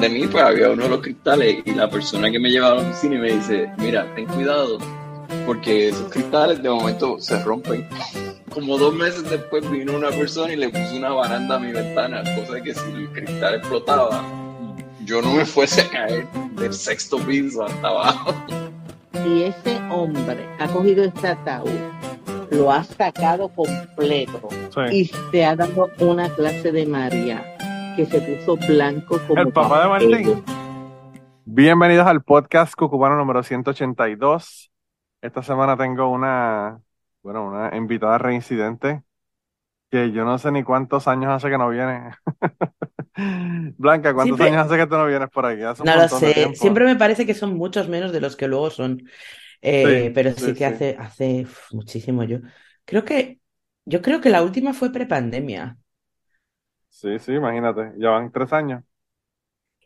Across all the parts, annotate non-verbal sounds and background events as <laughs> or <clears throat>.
de mí pues había uno de los cristales y la persona que me llevaba a la oficina y me dice, mira, ten cuidado, porque esos cristales de momento se rompen. Como dos meses después vino una persona y le puso una baranda a mi ventana, cosa de que si el cristal explotaba, yo no me fuese a caer del sexto piso hasta abajo. Y ese hombre ha cogido este ataúd, lo ha sacado completo y se ha dado una clase de María que se puso blanco como el papá de Martín. Bienvenidos al podcast Cucubano número 182. Esta semana tengo una, bueno, una invitada reincidente que yo no sé ni cuántos años hace que no viene. <laughs> Blanca, ¿cuántos Siempre- años hace que tú no vienes por aquí? Hace un No lo sé. Siempre me parece que son muchos menos de los que luego son. Eh, Sí, pero sí, sí que sí. hace, hace uf, muchísimo yo. Creo que, yo creo que la última fue prepandemia. Sí, sí, imagínate. Ya van tres años.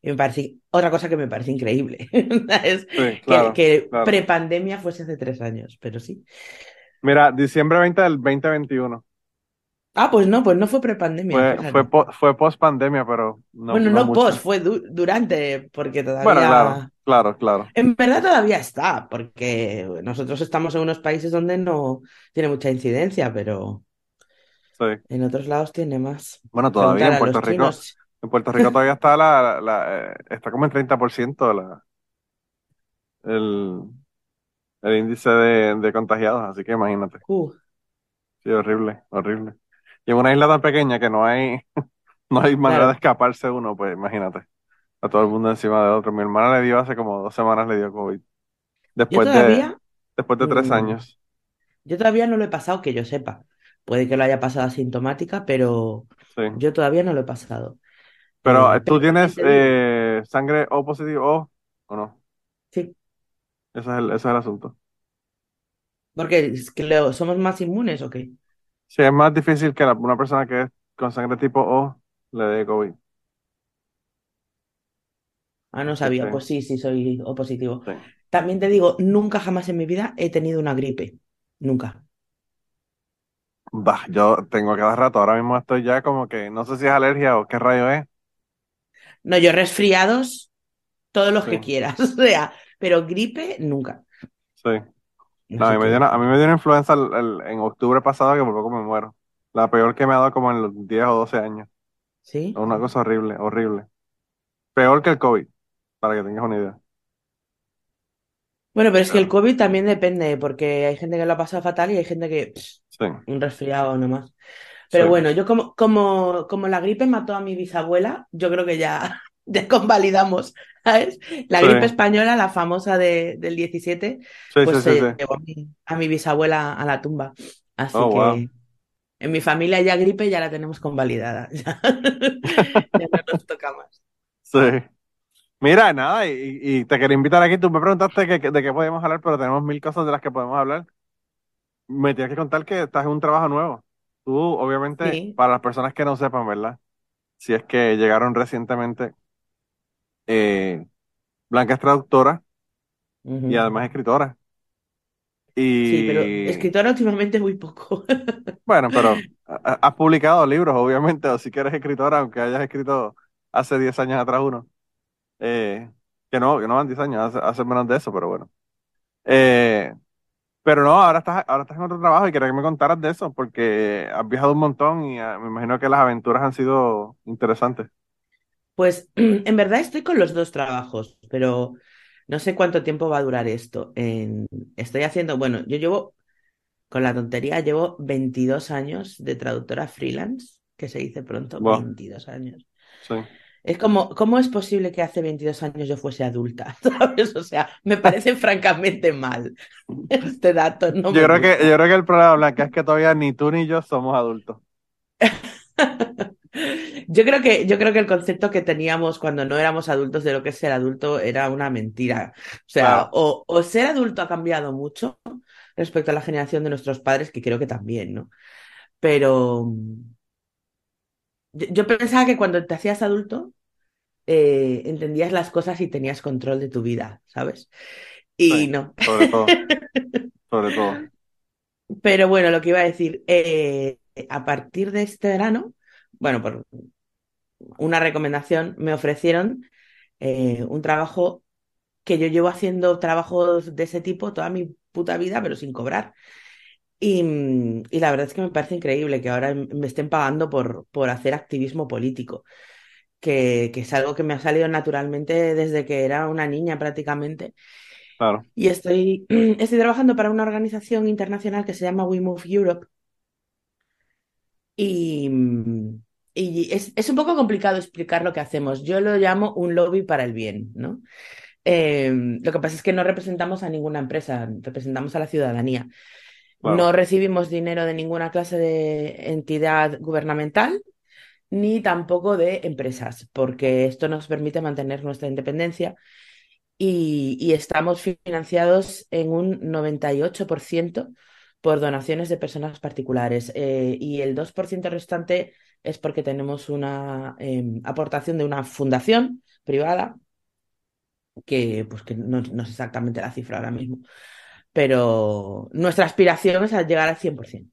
Y me parece, otra cosa que me parece increíble. <laughs> Es Sí, que, claro, que claro. prepandemia fuese hace tres años, pero sí. Mira, diciembre 20 del 2021. Ah, pues no, pues no fue prepandemia, Fue, fue, po- fue post pandemia, pero no, Bueno, no post, fue du- durante, porque todavía. Bueno, claro, claro, claro. En verdad todavía está, porque nosotros estamos en unos países donde no tiene mucha incidencia, pero Sí. en otros lados tiene más. Bueno, todavía en Puerto Rico, chinos. en Puerto Rico todavía está la, la- eh, está como en 30% la, el, el índice de, de contagiados, así que imagínate. Uh, Sí, horrible, horrible. Y en una isla tan pequeña que no hay, <laughs> no hay manera Claro. de escaparse uno, pues imagínate. A todo el mundo encima de otro. Mi hermana le dio hace como dos semanas le dio COVID. yo Después de, después de tres mm, años. yo todavía no lo he pasado, que yo sepa. Puede que lo haya pasado asintomática, pero Sí. yo todavía no lo he pasado. Pero Eh, tú tienes eh, sangre O positivo O o no. sí, Ese es el, ese es el asunto. porque lo- somos más inmunes o qué. Sí, es más difícil que la- una persona que es con sangre tipo O le dé COVID. Ah, no sabía, pues sí, sí, soy O positivo. sí. También te digo, nunca jamás en mi vida he tenido una gripe. Nunca. Bah, yo tengo cada rato, ahora mismo estoy ya como que no sé si es alergia o qué rayo es. No, yo resfriados, todos los Sí, que quieras, <laughs> o sea, pero gripe nunca. sí. No, a mí me dio que, una, a mí me dio una influenza el- el- en octubre pasado que por poco me muero. La peor que me ha dado como en los 10 o 12 años. sí. Una cosa horrible, horrible. Peor que el COVID, para que tengas una idea. Bueno, pero es que el COVID también depende, porque hay gente que lo ha pasado fatal y hay gente que sí, un resfriado nomás. sí. Pero bueno, yo como, como, como la gripe mató a mi bisabuela, yo creo que ya, <laughs> ya convalidamos, ¿sabes? La Sí, gripe española, la famosa de, del 17, sí, sí, pues se llevó a mi, a mi bisabuela a la tumba. Así Oh, wow. que en mi familia ya gripe ya la tenemos convalidada. <laughs> Ya, ya no nos toca más. Sí. Mira, nada, y, y te quería invitar aquí. Tú me preguntaste que- que- de qué podemos hablar, pero tenemos mil cosas de las que podemos hablar. Me tienes que contar que estás en un trabajo nuevo. Tú, obviamente, Sí. para las personas que no sepan, ¿verdad? Si es que llegaron recientemente, eh, Blanca es traductora y además escritora. Sí, pero Y escritora últimamente muy poco. <laughs> bueno, pero ha- ha- has publicado libros, obviamente, o si que eres escritora, aunque hayas escrito hace 10 años atrás uno. Eh, que no, que no van 10 años, hace, hace menos de eso, pero bueno. Eh, pero no, ahora estás, ahora estás en otro trabajo y quería que me contaras de eso, porque has viajado un montón y ah, me imagino que las aventuras han sido interesantes. Pues <clears throat> en verdad estoy con los dos trabajos, pero no sé cuánto tiempo va a durar esto. En- Estoy haciendo, bueno, yo llevo, con la tontería, llevo 22 años de traductora freelance, que se dice pronto, Wow, 22 años. sí. Es como, ¿cómo es posible que hace 22 años yo fuese adulta? <laughs> ¿Sabes? O sea, me parece francamente mal. Este dato no Yo creo que, yo creo que el problema, Blanca, es que todavía ni tú ni yo somos adultos. <laughs> Yo creo que, yo creo que el concepto que teníamos cuando no éramos adultos de lo que es ser adulto era una mentira. O sea, o, o ser adulto ha cambiado mucho respecto a la generación de nuestros padres, que creo que también, ¿no? Pero yo pensaba que cuando te hacías adulto, eh, entendías las cosas y tenías control de tu vida, ¿sabes? Y no. sobre todo, <laughs> sobre todo. Pero bueno, lo que iba a decir, eh, a partir de este verano, bueno, por una recomendación, me ofrecieron eh, un trabajo que yo llevo haciendo trabajos de ese tipo toda mi puta vida, pero sin cobrar. Y, y, la verdad es que me parece increíble que ahora me estén pagando por, por hacer activismo político, que, que, es algo que me ha salido naturalmente desde que era una niña prácticamente. Claro. Y estoy, <clears throat> estoy trabajando para una organización internacional que se llama We Move Europe. Y, y es, es, un poco complicado explicar lo que hacemos. Yo lo llamo un lobby para el bien, ¿no? Eh, lo que pasa es que no representamos a ninguna empresa, representamos a la ciudadanía. No recibimos dinero de ninguna clase de entidad gubernamental ni tampoco de empresas, porque esto nos permite mantener nuestra independencia y, estamos financiados en un 98% por donaciones de personas particulares eh, y el 2% restante es porque tenemos una em, aportación de una fundación privada que, pues, que no, no, es exactamente la cifra ahora mismo, pero nuestra aspiración es llegar al 100%,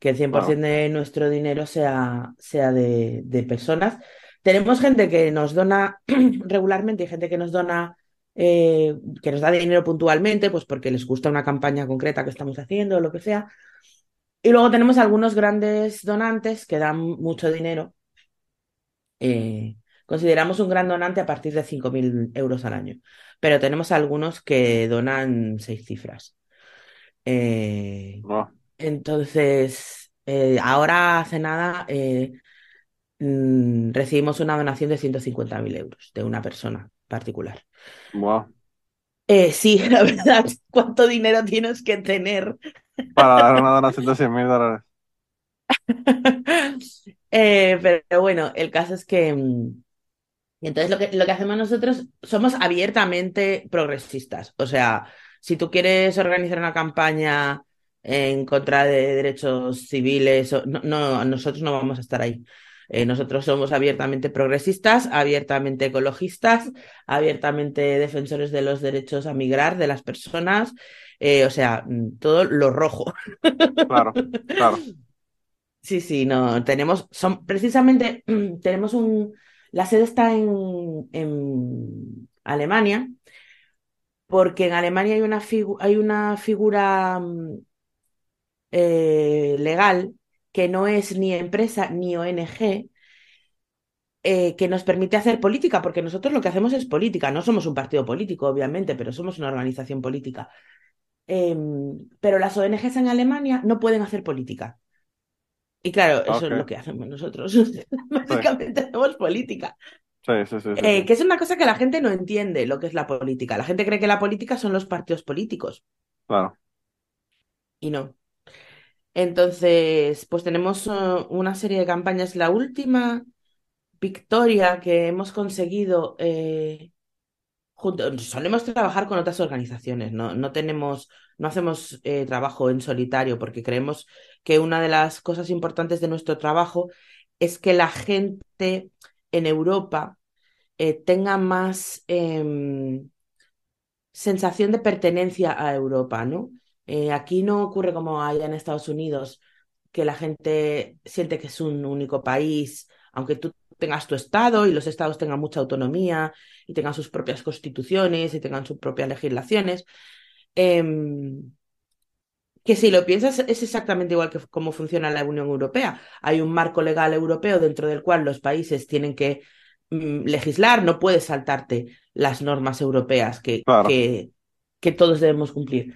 que el 100% de nuestro dinero sea, sea de, de, personas. Tenemos gente que nos dona <clears throat> regularmente y gente que nos dona, eh, que nos da dinero puntualmente, pues porque les gusta una campaña concreta que estamos haciendo o lo que sea. Y luego tenemos algunos grandes donantes que dan mucho dinero. Eh, consideramos un gran donante a partir de 5.000 euros al año, pero tenemos algunos que donan seis cifras. Eh, entonces, eh, ahora hace nada eh, mm, recibimos una donación de 150.000 euros de una persona particular. Wow. sí, <laughs> la verdad, ¿cuánto dinero tienes que tener? Para dar una donación de 100.000 dólares. <laughs> pero bueno, el caso es que mm, entonces lo que, lo que hacemos nosotros somos abiertamente progresistas. O sea, si tú quieres organizar una campaña en contra de derechos civiles, no, no nosotros no vamos a estar ahí. Eh, nosotros somos abiertamente progresistas, abiertamente ecologistas, abiertamente defensores de los derechos a migrar de las personas, eh, o sea, mm, todo lo rojo. Claro, claro. <laughs> Sí, sí, no, tenemos, son, precisamente tenemos un, la sede está en, en Alemania, porque en Alemania hay una, hay una figura mm, eh, legal que no es ni empresa ni ONG, eh, que nos permite hacer política, porque nosotros lo que hacemos es política, no somos un partido político, obviamente, pero somos una organización política. Em, pero las ONGs en Alemania no pueden hacer política. Y claro, eso es lo que hacemos nosotros. <laughs> Básicamente hacemos política. Sí, sí, sí, eh, que es una cosa que la gente no entiende lo que es la política. La gente cree que la política son los partidos políticos. Claro. Y no. Entonces, pues tenemos uh, una serie de campañas. La última victoria que hemos conseguido eh, solemos trabajar con otras organizaciones, no, no tenemos, no hacemos eh, trabajo en solitario porque creemos que una de las cosas importantes de nuestro trabajo es que la gente en Europa eh, tenga más em, sensación de pertenencia a Europa, ¿no? Eh, aquí no ocurre como allá en Estados Unidos, que la gente siente que es un único país, aunque tú tengas tu estado y los estados tengan mucha autonomía y tengan sus propias constituciones y tengan sus propias legislaciones. Em, que si lo piensas es exactamente igual que cómo funciona la Unión Europea. Hay un marco legal europeo dentro del cual los países tienen que mm, legislar, no puedes saltarte las normas europeas que, que, que, todos debemos cumplir,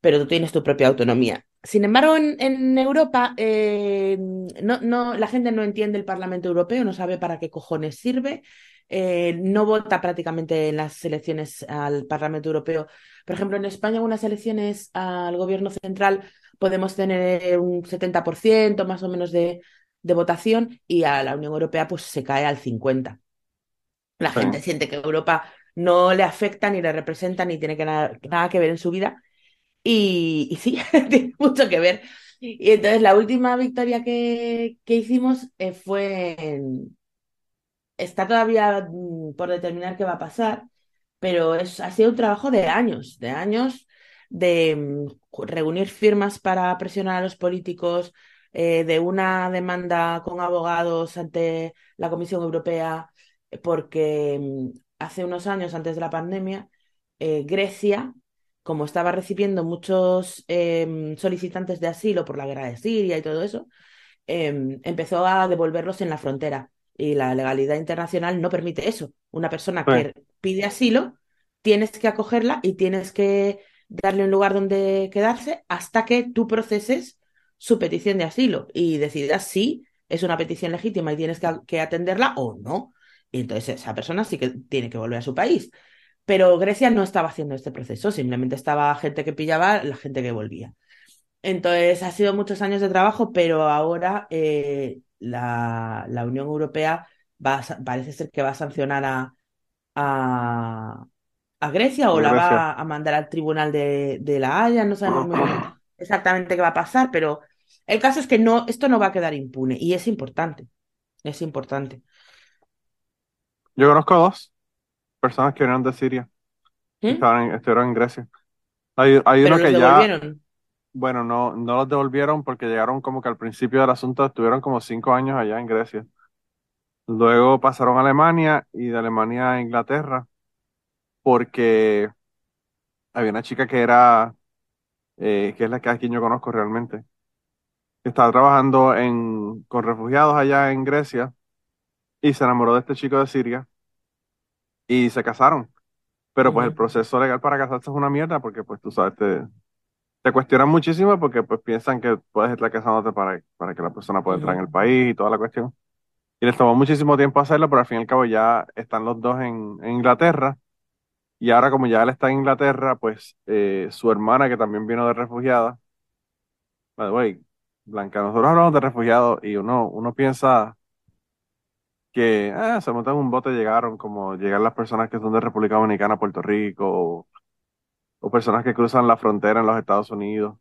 pero tú tienes tu propia autonomía. Sin embargo, en, Europa eh, no, no, la gente no entiende el Parlamento Europeo, no sabe para qué cojones sirve, eh, no vota prácticamente en las elecciones al Parlamento Europeo. Por ejemplo, en España, en unas elecciones al gobierno central podemos tener un 70% más o menos de, votación y a la Unión Europea pues se cae al 50%. La gente siente que Europa no le afecta ni le representa ni tiene que nada que ver en su vida y, sí, <laughs> tiene mucho que ver. Y entonces la última victoria que, que hicimos eh, fue en... Está todavía mm, por determinar qué va a pasar, pero es, ha sido un trabajo de años, de años de mm, reunir firmas para presionar a los políticos eh, de una demanda con abogados ante la Comisión Europea porque mm, hace unos años, antes de la pandemia, eh, Grecia, como estaba recibiendo muchos em, solicitantes de asilo por la guerra de Siria y todo eso, em, empezó a devolverlos en la frontera. Y la legalidad internacional no permite eso. Una persona que pide asilo, tienes que acogerla y tienes que darle un lugar donde quedarse hasta que tú proceses su petición de asilo y decidas si es una petición legítima y tienes que, atenderla o no. Y entonces esa persona sí que tiene que volver a su país. Pero Grecia no estaba haciendo este proceso, simplemente estaba gente que pillaba, la gente que volvía. Entonces ha sido muchos años de trabajo, pero ahora eh, la, Unión Europea va parece ser que va a sancionar a, a, Grecia o la va a mandar al tribunal de, la Haya, no sabemos <clears throat> exactamente qué va a pasar, pero el caso es que no, esto no va a quedar impune y es importante, es importante. Yo conozco a dos personas que vinieron de Siria, ¿Mm? estuvieron en Grecia. Hay, hay uno que ya, bueno, no, no los devolvieron porque llegaron como que al principio del asunto estuvieron como cinco años allá en Grecia. Luego pasaron a Alemania y de Alemania a Inglaterra porque había una chica que era, eh, que es la que a quien yo conozco realmente, que estaba trabajando en, con refugiados allá en Grecia y se enamoró de este chico de Siria y se casaron. Pero pues el proceso legal para casarse es una mierda porque pues tú sabes, te, te cuestionan muchísimo porque pues piensan que puedes estar casándote para, para que la persona pueda entrar en el país y toda la cuestión. Y les tomó muchísimo tiempo hacerlo, pero al fin y al cabo ya están los dos en, en Inglaterra y ahora como ya él está en Inglaterra, pues eh, su hermana, que también vino de refugiada, by Blanca, nosotros hablamos de refugiados y uno, uno piensa que ah, se montan un bote, llegaron como llegan las personas que son de República Dominicana, Puerto Rico, o, personas que cruzan la frontera en los Estados Unidos.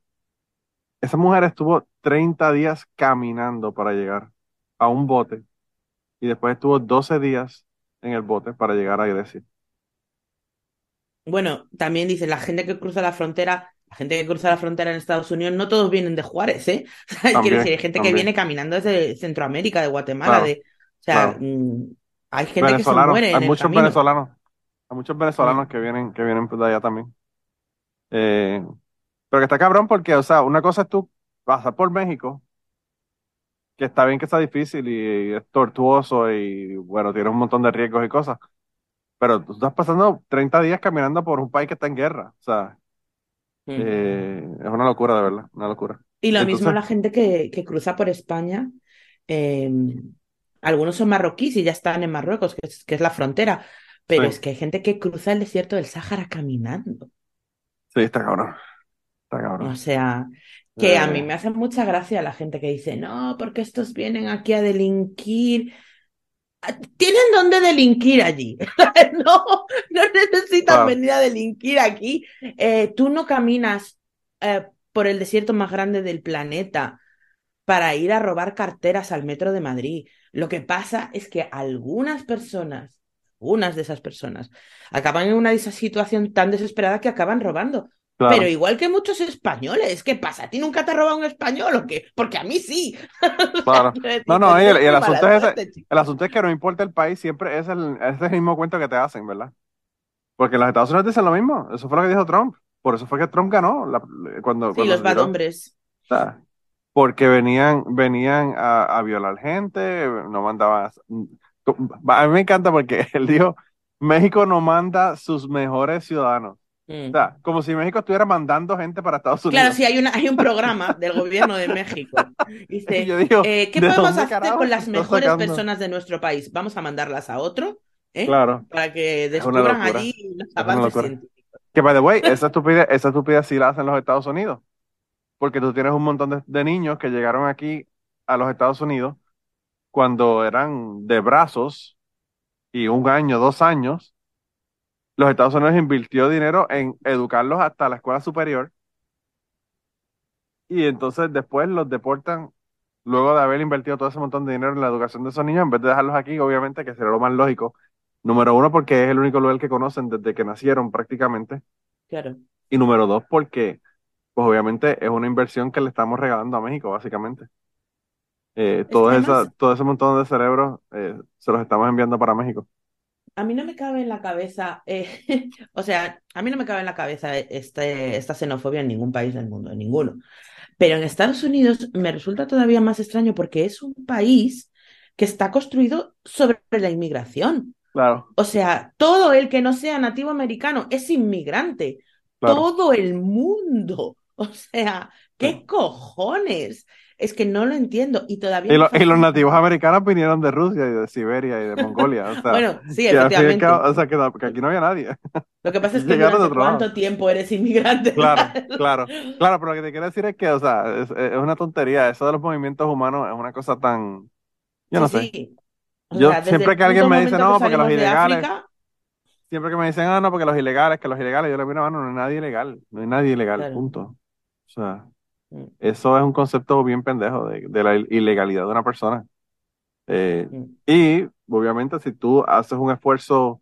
Esa mujer estuvo 30 días caminando para llegar a un bote y después estuvo 12 días en el bote para llegar a Grecia. Bueno, también dice la gente que cruza la frontera, la gente que cruza la frontera en Estados Unidos, no todos vienen de Juárez, ¿eh? <laughs> Quiero decir, hay gente que viene caminando desde Centroamérica, de Guatemala, de. Sea, mm, hay gente que se muere. Hay muchos venezolanos. Hay muchos venezolanos que vienen, que vienen de allá también. Eh, pero que está cabrón porque, o sea, una cosa es tú pasar por México, que está bien que está difícil y es tortuoso y, bueno, tiene un montón de riesgos y cosas pero tú estás pasando 30 días caminando por un país que está en guerra. O sea, eh, es una locura, de verdad, una locura. Y lo mismo la gente que, que cruza por España. Em, algunos son marroquíes y ya están en Marruecos, que es, que es la frontera. Pero es que hay gente que cruza el desierto del Sáhara caminando. Sí, está cabrón. Está cabrón. O sea, que a mí eh. me hace mucha gracia la gente que dice, no, porque estos vienen aquí a delinquir tienen donde delinquir allí. <laughs> no, no necesitan venir a delinquir aquí. Eh, tú no caminas eh, por el desierto más grande del planeta para ir a robar carteras al metro de Madrid. Lo que pasa es que algunas personas, unas de esas personas, acaban en una situación tan desesperada que acaban robando. Pero igual que muchos españoles, ¿qué pasa? ¿A ti nunca te ha robado un español o qué? Porque a mí sí. <laughs> no, no, el, asunto es el asunto es que no importa el país, siempre es el, es el mismo cuento que te hacen, ¿verdad? Porque los Estados Unidos dicen lo mismo. Eso fue lo que dijo Trump. Por eso fue que Trump ganó cuando, Sí, los bad hombres. Porque venían, venían a, a, violar gente, no mandaban. A mí me encanta porque <laughs> él dijo: México no manda sus mejores ciudadanos. Mm. O sea, como si México estuviera mandando gente para Estados Unidos. Claro, sí, hay, una, hay un programa del gobierno de México. <laughs> Dice, eh, ¿qué podemos hacer con las mejores personas de nuestro país? Vamos a mandarlas a otro, ¿eh? Claro. Para que descubran allí los avances científicos. Que, by the way, esa estupidez, esa estupidez sí la hacen los Estados Unidos. Porque tú tienes un montón de niños que llegaron aquí a los Estados Unidos cuando eran de brazos y un año, dos años, los Estados Unidos invirtió dinero en educarlos hasta la escuela superior y entonces después los deportan luego de haber invertido todo ese montón de dinero en la educación de esos niños, en vez de dejarlos aquí, obviamente, que sería lo más lógico. Número uno, porque es el único lugar que conocen desde que nacieron prácticamente. Claro. Y número dos, porque, pues obviamente, es una inversión que le estamos regalando a México, básicamente. eh, todo, esa, todo ese montón de cerebros eh, se los estamos enviando para México. A mí no me cabe en la cabeza, eh, <laughs> o sea, a mí no me cabe en la cabeza este, esta xenofobia en ningún país del mundo, en ninguno. Pero en Estados Unidos me resulta todavía más extraño porque es un país que está construido sobre la inmigración. Claro. O sea, todo el que no sea nativo americano es inmigrante. Todo el mundo. <laughs> O sea, ¿qué cojones? Es que no lo entiendo y todavía... Y, los nativos americanos vinieron de Rusia y de Siberia y de Mongolia. O <laughs> sea, bueno, sí, efectivamente. o sea, que, aquí no había nadie. <laughs> Lo que pasa es que durante cuánto tiempo eres inmigrante. Claro, claro, claro, pero lo que te quiero decir es que, o sea, es, una tontería. Eso de los movimientos humanos es una cosa tan... Yo no sé. Yo siempre que alguien me dice, no, porque los ilegales... Siempre que me dicen, ah, no, porque los ilegales, que los ilegales, yo le digo, no, no hay nadie ilegal, no hay nadie ilegal, punto. O sea, mm. eso es un concepto bien pendejo de, la ilegalidad de una persona. Eh, mm. y obviamente si tú haces un esfuerzo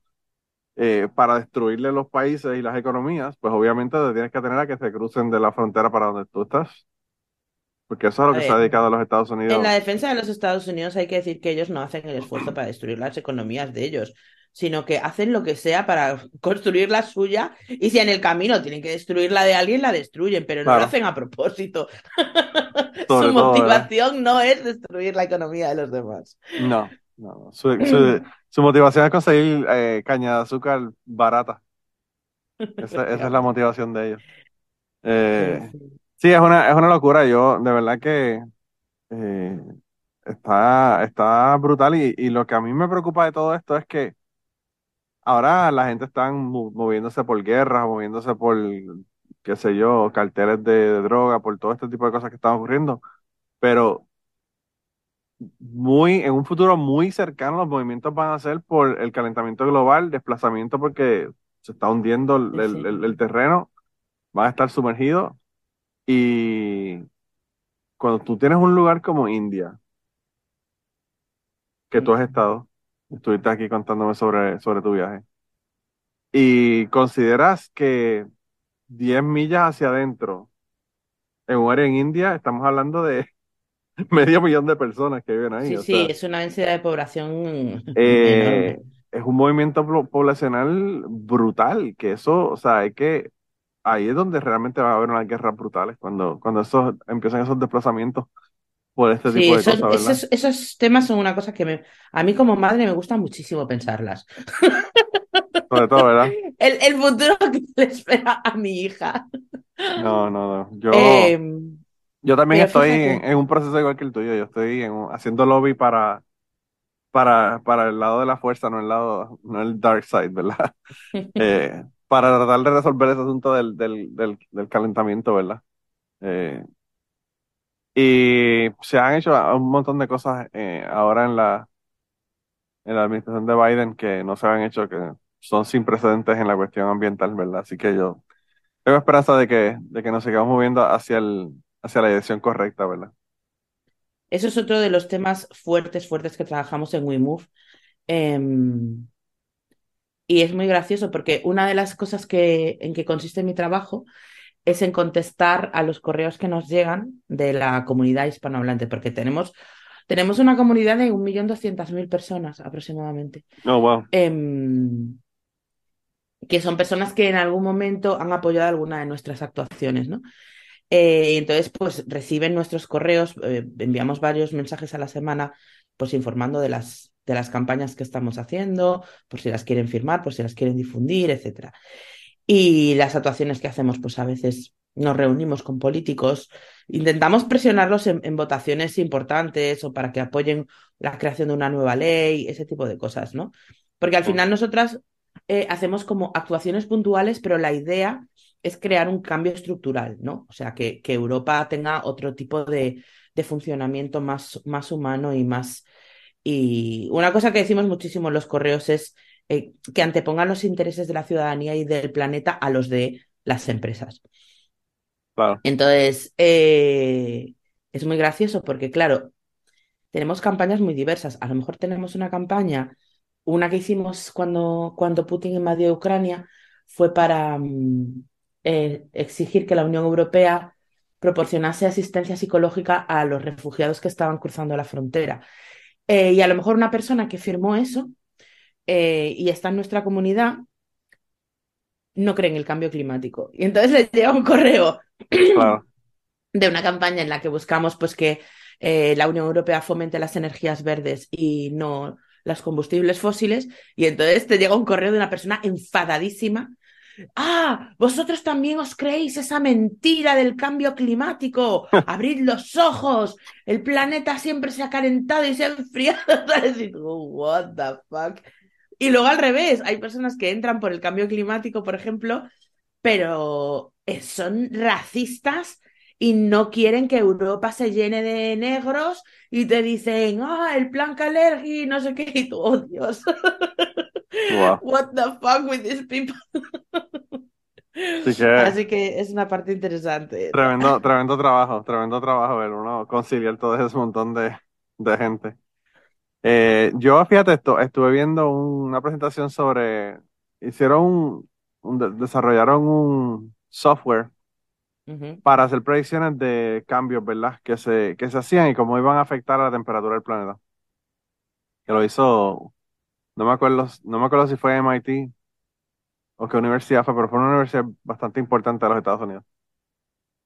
eh, para destruirle los países y las economías, pues obviamente te tienes que tener a que se crucen de la frontera para donde tú estás. Porque eso es lo que se ha dedicado a los Estados Unidos. En la defensa de los Estados Unidos hay que decir que ellos no hacen el esfuerzo para destruir las economías de ellos, sino que hacen lo que sea para construir la suya y si en el camino tienen que destruir la de alguien, la destruyen, pero no lo hacen a propósito. <laughs> Su motivación no es destruir la economía de los demás. No, no. Su, <clears throat> motivación es conseguir eh, caña de azúcar barata. Esa, <laughs> es la motivación de ellos. Eh, Sí, es una, es una locura. Yo, de verdad que eh, está, está brutal. Y, y lo que a mí me preocupa de todo esto es que ahora la gente está moviéndose por guerras, moviéndose por, qué sé yo, carteles de, droga, por todo este tipo de cosas que están ocurriendo. Pero muy, en un futuro muy cercano, los movimientos van a ser por el calentamiento global, desplazamiento porque se está hundiendo el, el, el terreno, van a estar sumergidos y cuando tú tienes un lugar como India, que tú has estado, estuviste aquí contándome sobre, sobre tu viaje, y consideras que 10 millas hacia adentro, en un área en India, estamos hablando de <laughs> medio millón de personas que viven ahí. Sí, sí, es una densidad de población eh, es un movimiento poblacional brutal, que eso, o sea, hay que ahí es donde realmente va a haber unas guerras brutales, cuando, cuando esos, empiezan esos desplazamientos por este tipo de cosas. Esos, esos, temas son una cosa que me, a mí como madre me gusta muchísimo pensarlas. <laughs> Sobre todo, ¿verdad? El, el futuro <laughs> que le espera a mi hija. No, no, no. Yo, em, yo también estoy en, un proceso igual que el tuyo. Yo estoy haciendo lobby para, para, para el lado de la fuerza, no el lado, no el dark side, ¿verdad? <laughs> eh, para tratar de resolver ese asunto del, del, del, calentamiento, ¿verdad? Eh, y se han hecho un montón de cosas eh, ahora en la, en la administración de Biden que no se han hecho, que son sin precedentes en la cuestión ambiental, ¿verdad? Así que yo tengo esperanza de que, de que nos sigamos moviendo hacia, el, hacia la dirección correcta, ¿verdad? Eso es otro de los temas fuertes, fuertes que trabajamos en WeMove. Eh, y es muy gracioso porque una de las cosas que, en que consiste mi trabajo es en contestar a los correos que nos llegan de la comunidad hispanohablante, porque tenemos, tenemos una comunidad de 1.200.000 personas aproximadamente. Oh, wow. Em, que son personas que en algún momento han apoyado alguna de nuestras actuaciones, ¿no? Eh, entonces, pues reciben nuestros correos, eh, enviamos varios mensajes a la semana, pues informando de las de las campañas que estamos haciendo, por si las quieren firmar, por si las quieren difundir, etc. Y las actuaciones que hacemos, pues a veces nos reunimos con políticos, intentamos presionarlos en, votaciones importantes o para que apoyen la creación de una nueva ley, ese tipo de cosas, ¿no? Porque al final nosotras eh, hacemos como actuaciones puntuales, pero la idea es crear un cambio estructural, ¿no? O sea, que, que Europa tenga otro tipo de, de funcionamiento más, más humano y más, y una cosa que decimos muchísimo en los correos es eh, que antepongan los intereses de la ciudadanía y del planeta a los de las empresas. Entonces, eh, es muy gracioso porque, claro, tenemos campañas muy diversas. A lo mejor tenemos una campaña, una que hicimos cuando, cuando Putin invadió Ucrania, fue para mm, eh, exigir que la Unión Europea proporcionase asistencia psicológica a los refugiados que estaban cruzando la frontera. Eh, y a lo mejor una persona que firmó eso eh, y está en nuestra comunidad no cree en el cambio climático. Y entonces le llega un correo <clears throat> de una campaña en la que buscamos pues, que eh, la Unión Europea fomente las energías verdes y no los combustibles fósiles. Y entonces te llega un correo de una persona enfadadísima Ah, vosotros también os creéis esa mentira del cambio climático. <laughs> Abrid los ojos. El planeta siempre se ha calentado y se ha enfriado. <laughs> What the fuck. Y luego al revés, hay personas que entran por el cambio climático, por ejemplo, pero son racistas y no quieren que Europa se llene de negros y te dicen, ah, el plan Calergi, no sé qué, y tú, oh Dios. <laughs> What the fuck with these people? Así que, es una parte interesante. Tremendo, tremendo trabajo, tremendo trabajo ver uno conciliar todo ese montón de, de gente. Eh, yo, fíjate, esto, estuve viendo una presentación sobre, hicieron un, desarrollaron un software para hacer predicciones de cambios, ¿verdad? Que se, que se hacían y cómo iban a afectar a la temperatura del planeta. Que lo hizo no me acuerdo, no me acuerdo si fue MIT o qué universidad fue, pero fue una universidad bastante importante de los Estados Unidos.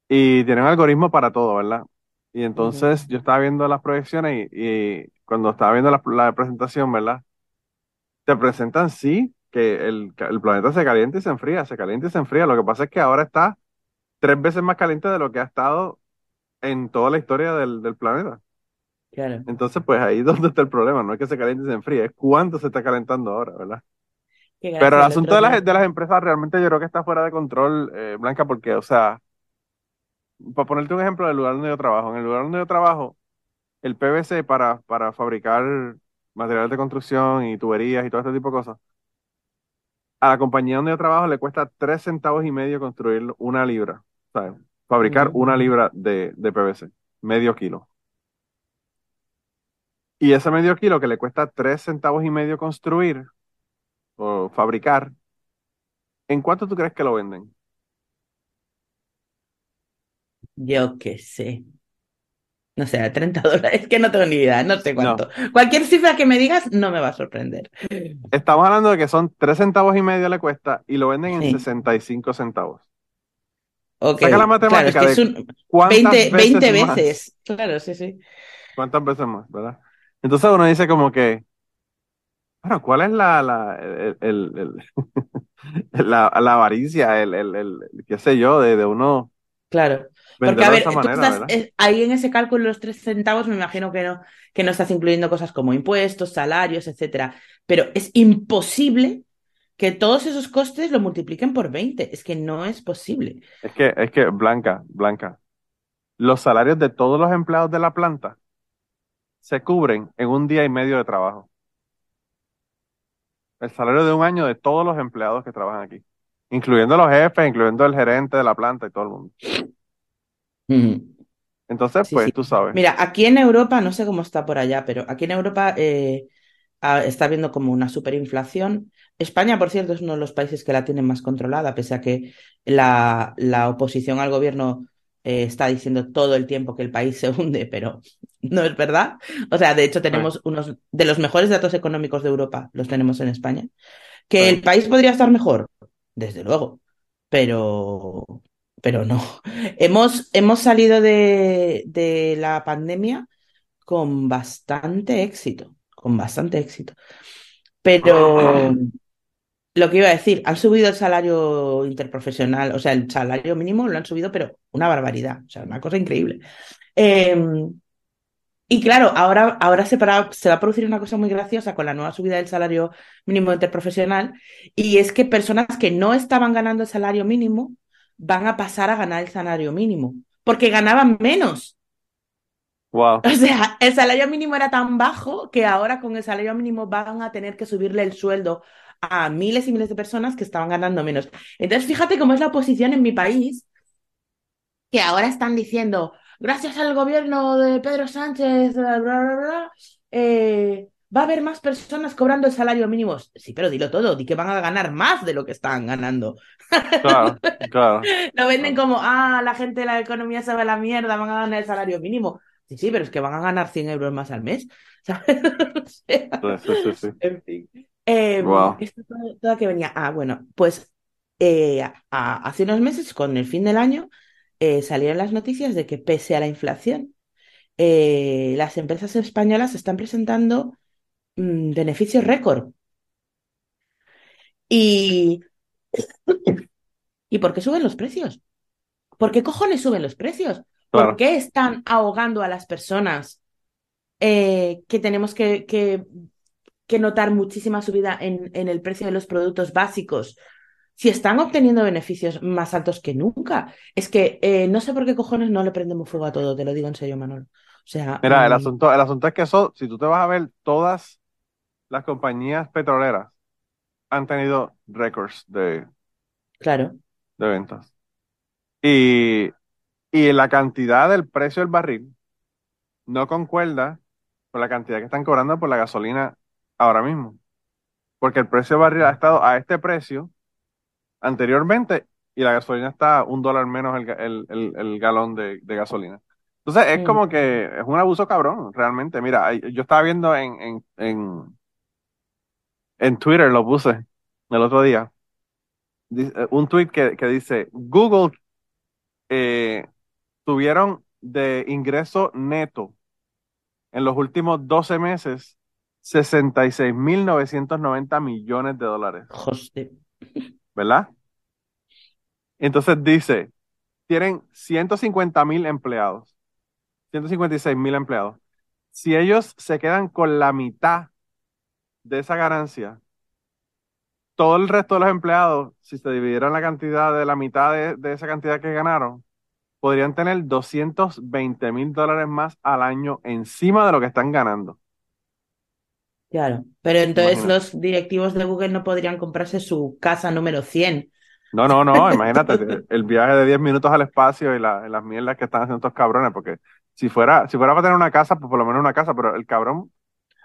Y tienen algoritmo para todo, ¿verdad? Y entonces yo estaba viendo las proyecciones y, cuando estaba viendo la, presentación, ¿verdad? Te presentan, sí, que el, planeta se calienta y se enfría, se calienta y se enfría. Lo que pasa es que ahora está tres veces más caliente de lo que ha estado en toda la historia del, del planeta. Entonces, pues ahí es donde está el problema, no es que se caliente y se enfríe, es cuánto se está calentando ahora, ¿verdad? Pero el asunto de las, de las empresas realmente yo creo que está fuera de control, eh, Blanca, porque, o sea, para ponerte un ejemplo del lugar donde yo trabajo, en el lugar donde yo trabajo, el PVC para, para fabricar materiales de construcción y tuberías y todo este tipo de cosas, a la compañía donde yo trabajo le cuesta tres centavos y medio construir una libra, ¿sabes? Fabricar una libra de, de PVC, medio kilo. Y ese medio kilo que le cuesta tres centavos y medio construir o fabricar, ¿en cuánto tú crees que lo venden? Yo qué sé. No sé, a 30 <laughs> dólares, es que no tengo ni idea, no sé cuánto. Cualquier cifra que me digas no me va a sorprender. Estamos hablando de que son tres centavos y medio le cuesta y lo venden en 65 centavos. Ok, Saca la matemática claro, es que de 20, veces. Claro, sí, sí. ¿Cuántas veces más, verdad? Entonces uno dice como que, bueno, ¿cuál es la, la, el, <laughs> la, avaricia, el, el, qué sé yo, de, de uno Claro. Porque, a ver, tú estás, ahí en ese cálculo de los tres centavos me imagino que no, que no estás incluyendo cosas como impuestos, salarios, etcétera. Pero es imposible que todos esos costes lo multipliquen por 20. Es que no es posible. Es que, es que, Blanca, Blanca, los salarios de todos los empleados de la planta se cubren en un día y medio de trabajo. El salario de un año de todos los empleados que trabajan aquí, incluyendo los jefes, incluyendo el gerente de la planta y todo el mundo. Entonces, pues tú sabes. Mira, aquí en Europa, no sé cómo está por allá, pero aquí en Europa eh, está habiendo como una superinflación. España, por cierto, es uno de los países que la tienen más controlada, pese a que la, la oposición al gobierno eh, está diciendo todo el tiempo que el país se hunde, pero no es verdad. O sea, de hecho tenemos unos de los mejores datos económicos de Europa, los tenemos en España. Que el país podría estar mejor, desde luego, pero, pero no. Hemos, hemos salido de, de la pandemia con bastante éxito, con bastante éxito. Pero lo que iba a decir, han subido el salario interprofesional, o sea, el salario mínimo lo han subido, pero una barbaridad, o sea, una cosa increíble. Em, y claro, ahora, ahora se, se, va a producir una cosa muy graciosa con la nueva subida del salario mínimo interprofesional, y es que personas que no estaban ganando el salario mínimo van a pasar a ganar el salario mínimo, porque ganaban menos. Wow. O sea, el salario mínimo era tan bajo que ahora con el salario mínimo van a tener que subirle el sueldo a miles y miles de personas que estaban ganando menos. Entonces, fíjate cómo es la oposición en mi país, que ahora están diciendo, gracias al gobierno de Pedro Sánchez, bla, bla, bla, eh, va a haber más personas cobrando el salario mínimo. Sí, pero dilo todo, di que van a ganar más de lo que están ganando. Claro, claro. <laughs> Lo venden como, ah, la gente de la economía se va a la mierda, van a ganar el salario mínimo. Sí, sí, pero es que van a ganar 100 euros más al mes. <laughs> ¿sabes? sí, sí, sí. En fin. Eh, Esto todo, que venía. Ah, bueno, pues eh, hace unos meses, con el fin del año, eh, salieron las noticias de que pese a la inflación, eh, las empresas españolas están presentando mm, beneficios récord. Y, ¿Y por qué suben los precios? ¿Por qué cojones suben los precios? ¿Por qué están ahogando a las personas eh, que tenemos que, que, notar muchísima subida en, en, el precio de los productos básicos? Si están obteniendo beneficios más altos que nunca. Es que eh, no sé por qué cojones no le prendemos fuego a todo, te lo digo en serio, Manolo. O sea, Mira, el, mm, asunto, el asunto es que eso, si tú te vas a ver, todas las compañías petroleras han tenido récords de, claro. de ventas. Y, y la cantidad del precio del barril no concuerda con la cantidad que están cobrando por la gasolina ahora mismo. Porque el precio del barril ha estado a este precio anteriormente y la gasolina está un dólar menos el, el galón de, de gasolina. Entonces es como que es un abuso cabrón, realmente. Mira, yo estaba viendo en, en, en, en Twitter, lo puse el otro día, eh, un tweet que, que dice, Google eh, tuvieron de ingreso neto en los últimos 12 meses 66.990 millones de dólares. Joder. ¿Verdad? Entonces dice, tienen 150 mil empleados. 156 mil empleados. Si ellos se quedan con la mitad de esa ganancia, todo el resto de los empleados, si se dividieran la cantidad de la mitad de, esa cantidad que ganaron, podrían tener 220 mil dólares más al año encima de lo que están ganando. Claro, pero entonces los directivos de Google no podrían comprarse su casa número 100 no, no, no, imagínate el viaje de 10 minutos al espacio y, las mierdas que están haciendo estos cabrones, porque si fuera, si fuera para tener una casa, pues por lo menos una casa, pero el cabrón.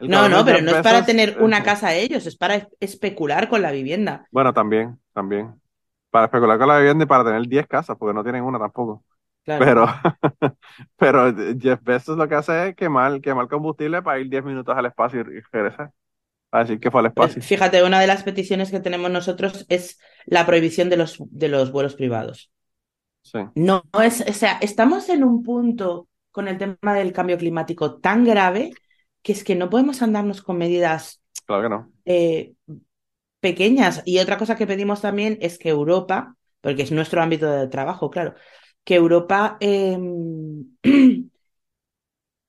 No, no, pero no es para tener una casa ellos, es para especular con la vivienda. Bueno, también, también. Para especular con la vivienda y para tener 10 casas, porque no tienen una tampoco. Pero, <laughs> pero Jeff Bezos lo que hace es quemar, quemar combustible para ir 10 minutos al espacio y regresar decir que fue al espacio. Fíjate, una de las peticiones que tenemos nosotros es la prohibición de los, de los vuelos privados. Sí. No, es, o sea, estamos en un punto con el tema del cambio climático tan grave que es que no podemos andarnos con medidas claro que no. Eh, pequeñas. Y otra cosa que pedimos también es que Europa, porque es nuestro ámbito de trabajo, claro, que Europa em, <clears throat>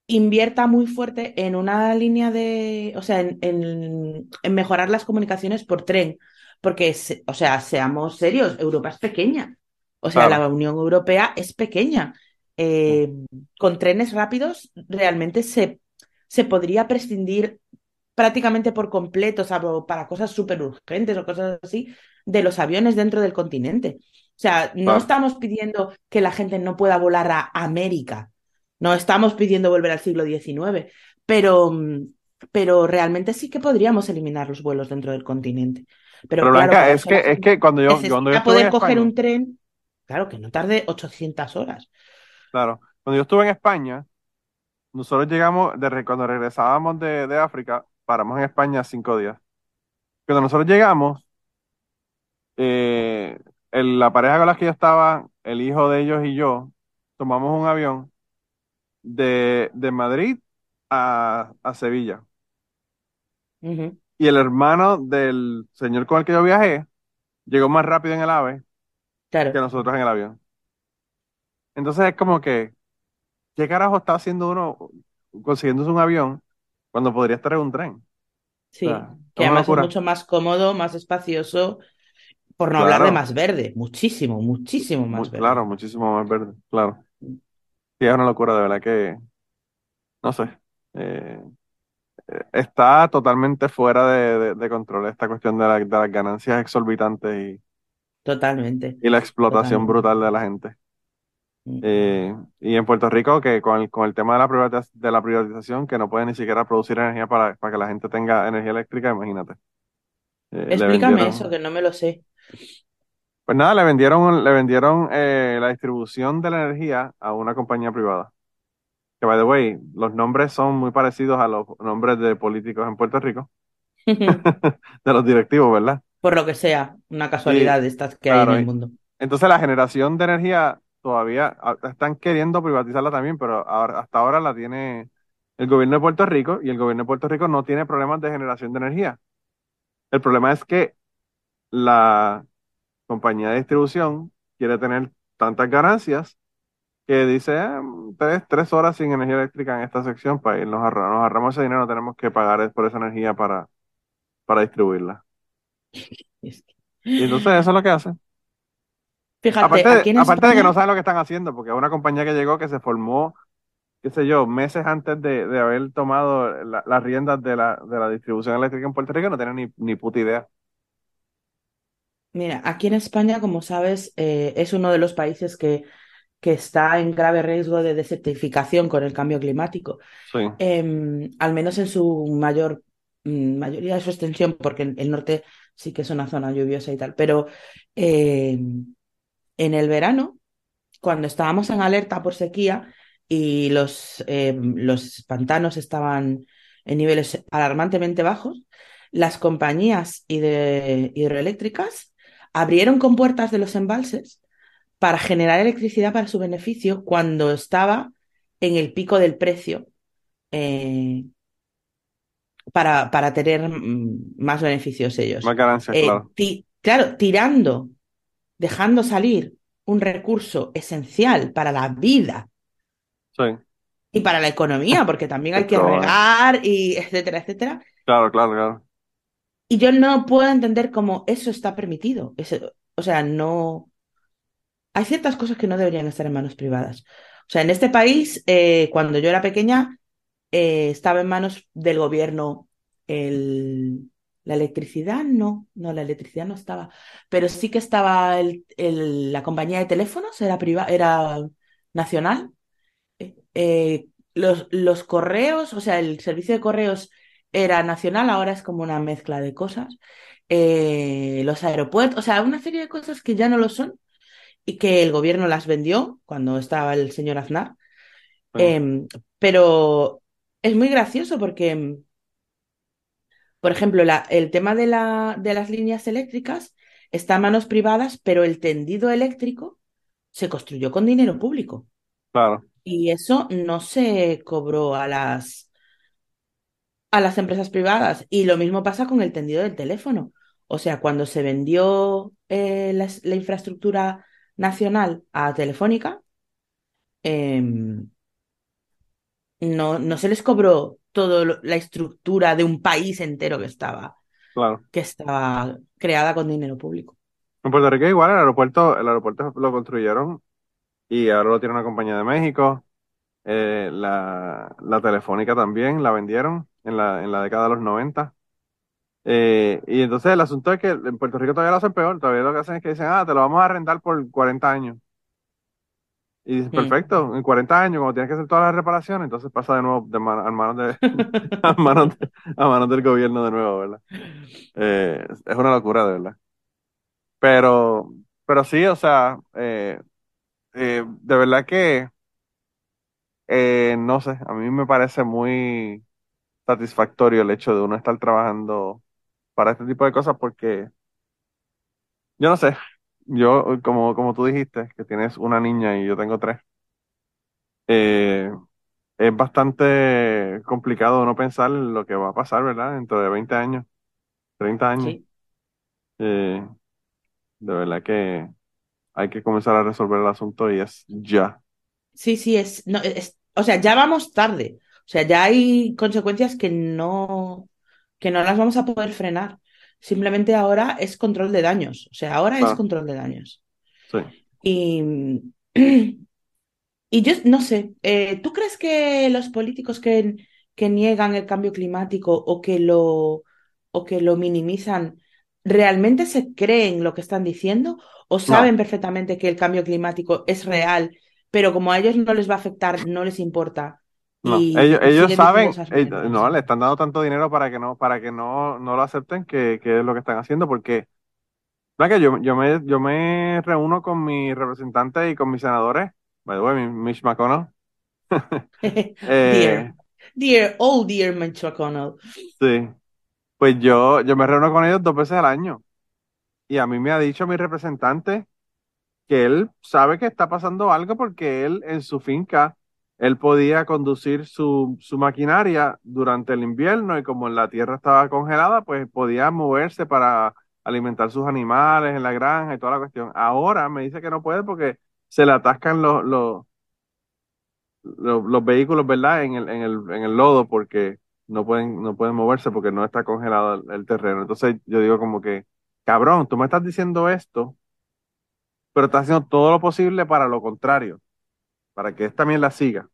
invierta muy fuerte en una línea de, o sea, en, en, mejorar las comunicaciones por tren, porque, o sea, seamos serios, Europa es pequeña, o sea, la Unión Europea es pequeña. Eh, con trenes rápidos realmente se, se podría prescindir prácticamente por completo, o para cosas súper urgentes o cosas así, de los aviones dentro del continente. O sea, no estamos pidiendo que la gente no pueda volar a América, no estamos pidiendo volver al siglo XIX, pero, pero realmente sí que podríamos eliminar los vuelos dentro del continente. Pero, Blanca, es, que, es que cuando yo, cuando yo poder coger un tren, claro, que no tarde 800 horas. Claro, cuando yo estuve en España, nosotros llegamos, de, cuando regresábamos de, de África, paramos en España cinco días. Cuando nosotros llegamos, eh, la pareja con la que yo estaba, el hijo de ellos y yo, tomamos un avión de, de Madrid a, a Sevilla. Y el hermano del señor con el que yo viajé llegó más rápido en el AVE que nosotros en el avión. Entonces es como que, ¿qué carajo está haciendo uno consiguiéndose un avión cuando podría estar en un tren? Sí, que además es mucho más cómodo, más espacioso, por no hablar de más verde, muchísimo, muchísimo más verde. Claro, muchísimo más verde, claro. Sí, es una locura, de verdad que, no sé, eh, está totalmente fuera de, control esta cuestión de, las ganancias exorbitantes y, Totalmente. y la explotación brutal de la gente. Eh, y en Puerto Rico, que con el, con el tema de la, de la privatización, que no pueden ni siquiera producir energía para, para que la gente tenga energía eléctrica, imagínate. Eh, Explícame eso, que no me lo sé. Pues nada, le vendieron, le vendieron eh, la distribución de la energía a una compañía privada. Que, by the way, los nombres son muy parecidos a los nombres de políticos en Puerto Rico. <laughs> <laughs> de los directivos, ¿verdad? Por lo que sea, una casualidad de estas que hay en el mundo. Entonces la generación de energía todavía están queriendo privatizarla también, pero hasta ahora la tiene el gobierno de Puerto Rico y el gobierno de Puerto Rico no tiene problemas de generación de energía. El problema es que la compañía de distribución quiere tener tantas ganancias que dice ah, tres, horas sin energía eléctrica en esta sección, para pues, nos, nos ahorramos ese dinero, no tenemos que pagar por esa energía para, para distribuirla. <laughs> Y entonces eso es lo que hacen aparte, de, que no saben lo que están haciendo, porque es una compañía que llegó que se formó, qué sé yo, meses antes de, haber tomado las riendas de la, de la distribución eléctrica en Puerto Rico, no tienen ni, ni puta idea. Mira, aquí en España, como sabes, eh, es uno de los países que, que está en grave riesgo de desertificación con el cambio climático. Em, al menos en su mayor mm, mayoría de su extensión, porque el norte sí que es una zona lluviosa y tal, pero em, en el verano, cuando estábamos en alerta por sequía y los, eh, los pantanos estaban en niveles alarmantemente bajos, las compañías hidroeléctricas abrieron compuertas de los embalses para generar electricidad para su beneficio cuando estaba en el pico del precio eh, para, para, tener mm, más beneficios ellos. Más ganancias, eh, claro. claro, tirando dejando salir un recurso esencial para la vida y para la economía, porque también hay que regar y etcétera, etcétera. Claro, claro, claro. Y yo no puedo entender cómo eso está permitido. o sea, no. Hay ciertas cosas que no deberían estar en manos privadas. O sea, en este país, eh, cuando yo era pequeña, eh, estaba en manos del gobierno el, la electricidad no, no, la electricidad no estaba, pero sí que estaba el, la compañía de teléfonos, era, era nacional. Eh, eh, los, los correos, o sea, el servicio de correos era nacional, ahora es como una mezcla de cosas. Eh, los aeropuertos, o sea, una serie de cosas que ya no lo son y que el gobierno las vendió cuando estaba el señor Aznar. Em, pero es muy gracioso porque por ejemplo, el tema de, la, de las líneas eléctricas está a manos privadas, pero el tendido eléctrico se construyó con dinero público. Claro. Y eso no se cobró a las, a las empresas privadas. Y lo mismo pasa con el tendido del teléfono. O sea, cuando se vendió eh, la, infraestructura nacional a Telefónica, em, no, no se les cobró toda la estructura de un país entero que estaba, claro. que estaba creada con dinero público. En Puerto Rico igual, el aeropuerto, el aeropuerto lo construyeron y ahora lo tiene una compañía de México. Eh, la, la, telefónica también la vendieron en la, en la década de los 90. Eh, y entonces el asunto es que en Puerto Rico todavía lo hacen peor, todavía lo que hacen es que dicen, ah, te lo vamos a arrendar por 40 años. Y dices, perfecto, en 40 años, cuando tienes que hacer todas las reparaciones, entonces pasa de nuevo de a, manos de, <laughs> a, manos a manos del gobierno de nuevo, ¿verdad? Eh, es una locura, de verdad. Pero, pero sí, o sea, eh, eh, de verdad que, no sé, a mí me parece muy satisfactorio el hecho de uno estar trabajando para este tipo de cosas porque, yo no sé, yo, como, como tú dijiste, que tienes una niña y yo tengo tres, eh, es bastante complicado no pensar lo que va a pasar, ¿verdad? Dentro de 20 años, 30 años. Eh, de verdad que hay que comenzar a resolver el asunto y es ya. Sí, sí, es, no, es, o sea, ya vamos tarde. O sea, ya hay consecuencias que no, que no las vamos a poder frenar. Simplemente ahora es control de daños. O sea, ahora es control de daños. Sí. Y, <clears throat> y yo no sé, eh, ¿tú crees que los políticos que, que niegan el cambio climático o que lo, o que lo minimizan realmente se creen lo que están diciendo o saben perfectamente que el cambio climático es real pero como a ellos no les va a afectar, no les importa. No, ellos, ellos saben, no, le están dando tanto dinero para que no, para que no, no lo acepten, que, que es lo que están haciendo, porque yo, yo, me, yo me reúno con mis representantes y con mis senadores, by the way, Mitch McConnell. <laughs> <laughs> eh, dear, oh dear Mitch McConnell. Sí, pues yo, yo me reúno con ellos dos veces al año. Y a mí me ha dicho mi representante que él sabe que está pasando algo porque él en su finca, él podía conducir su, su maquinaria durante el invierno y como la tierra estaba congelada, pues podía moverse para alimentar sus animales en la granja y toda la cuestión. Ahora me dice que no puede porque se le atascan los, los, los, vehículos, ¿verdad? En el, en el, en el lodo porque no pueden, no pueden moverse porque no está congelado el, terreno. Entonces yo digo como que, cabrón, tú me estás diciendo esto, pero estás haciendo todo lo posible para lo contrario, para que él también la siga.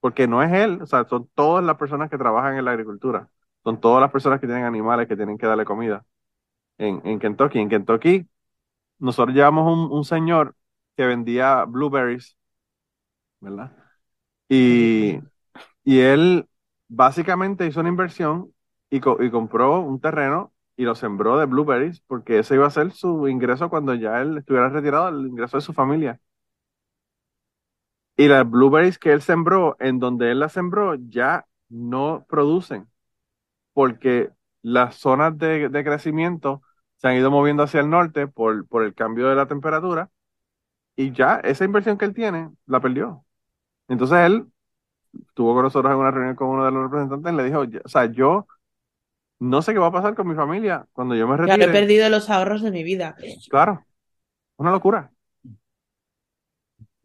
Porque no es él, o sea, son todas las personas que trabajan en la agricultura, son todas las personas que tienen animales que tienen que darle comida en, en Kentucky. En Kentucky, nosotros llevamos un, un señor que vendía blueberries, ¿verdad? Y, y él básicamente hizo una inversión y, y, compró un terreno y lo sembró de blueberries porque ese iba a ser su ingreso cuando ya él estuviera retirado, el ingreso de su familia. Y las blueberries que él sembró, en donde él las sembró, ya no producen porque las zonas de, crecimiento se han ido moviendo hacia el norte por, por el cambio de la temperatura y ya esa inversión que él tiene la perdió. Entonces él estuvo con nosotros en una reunión con uno de los representantes y le dijo, o sea, yo no sé qué va a pasar con mi familia cuando yo me retire. Claro, he perdido los ahorros de mi vida. Claro, una locura.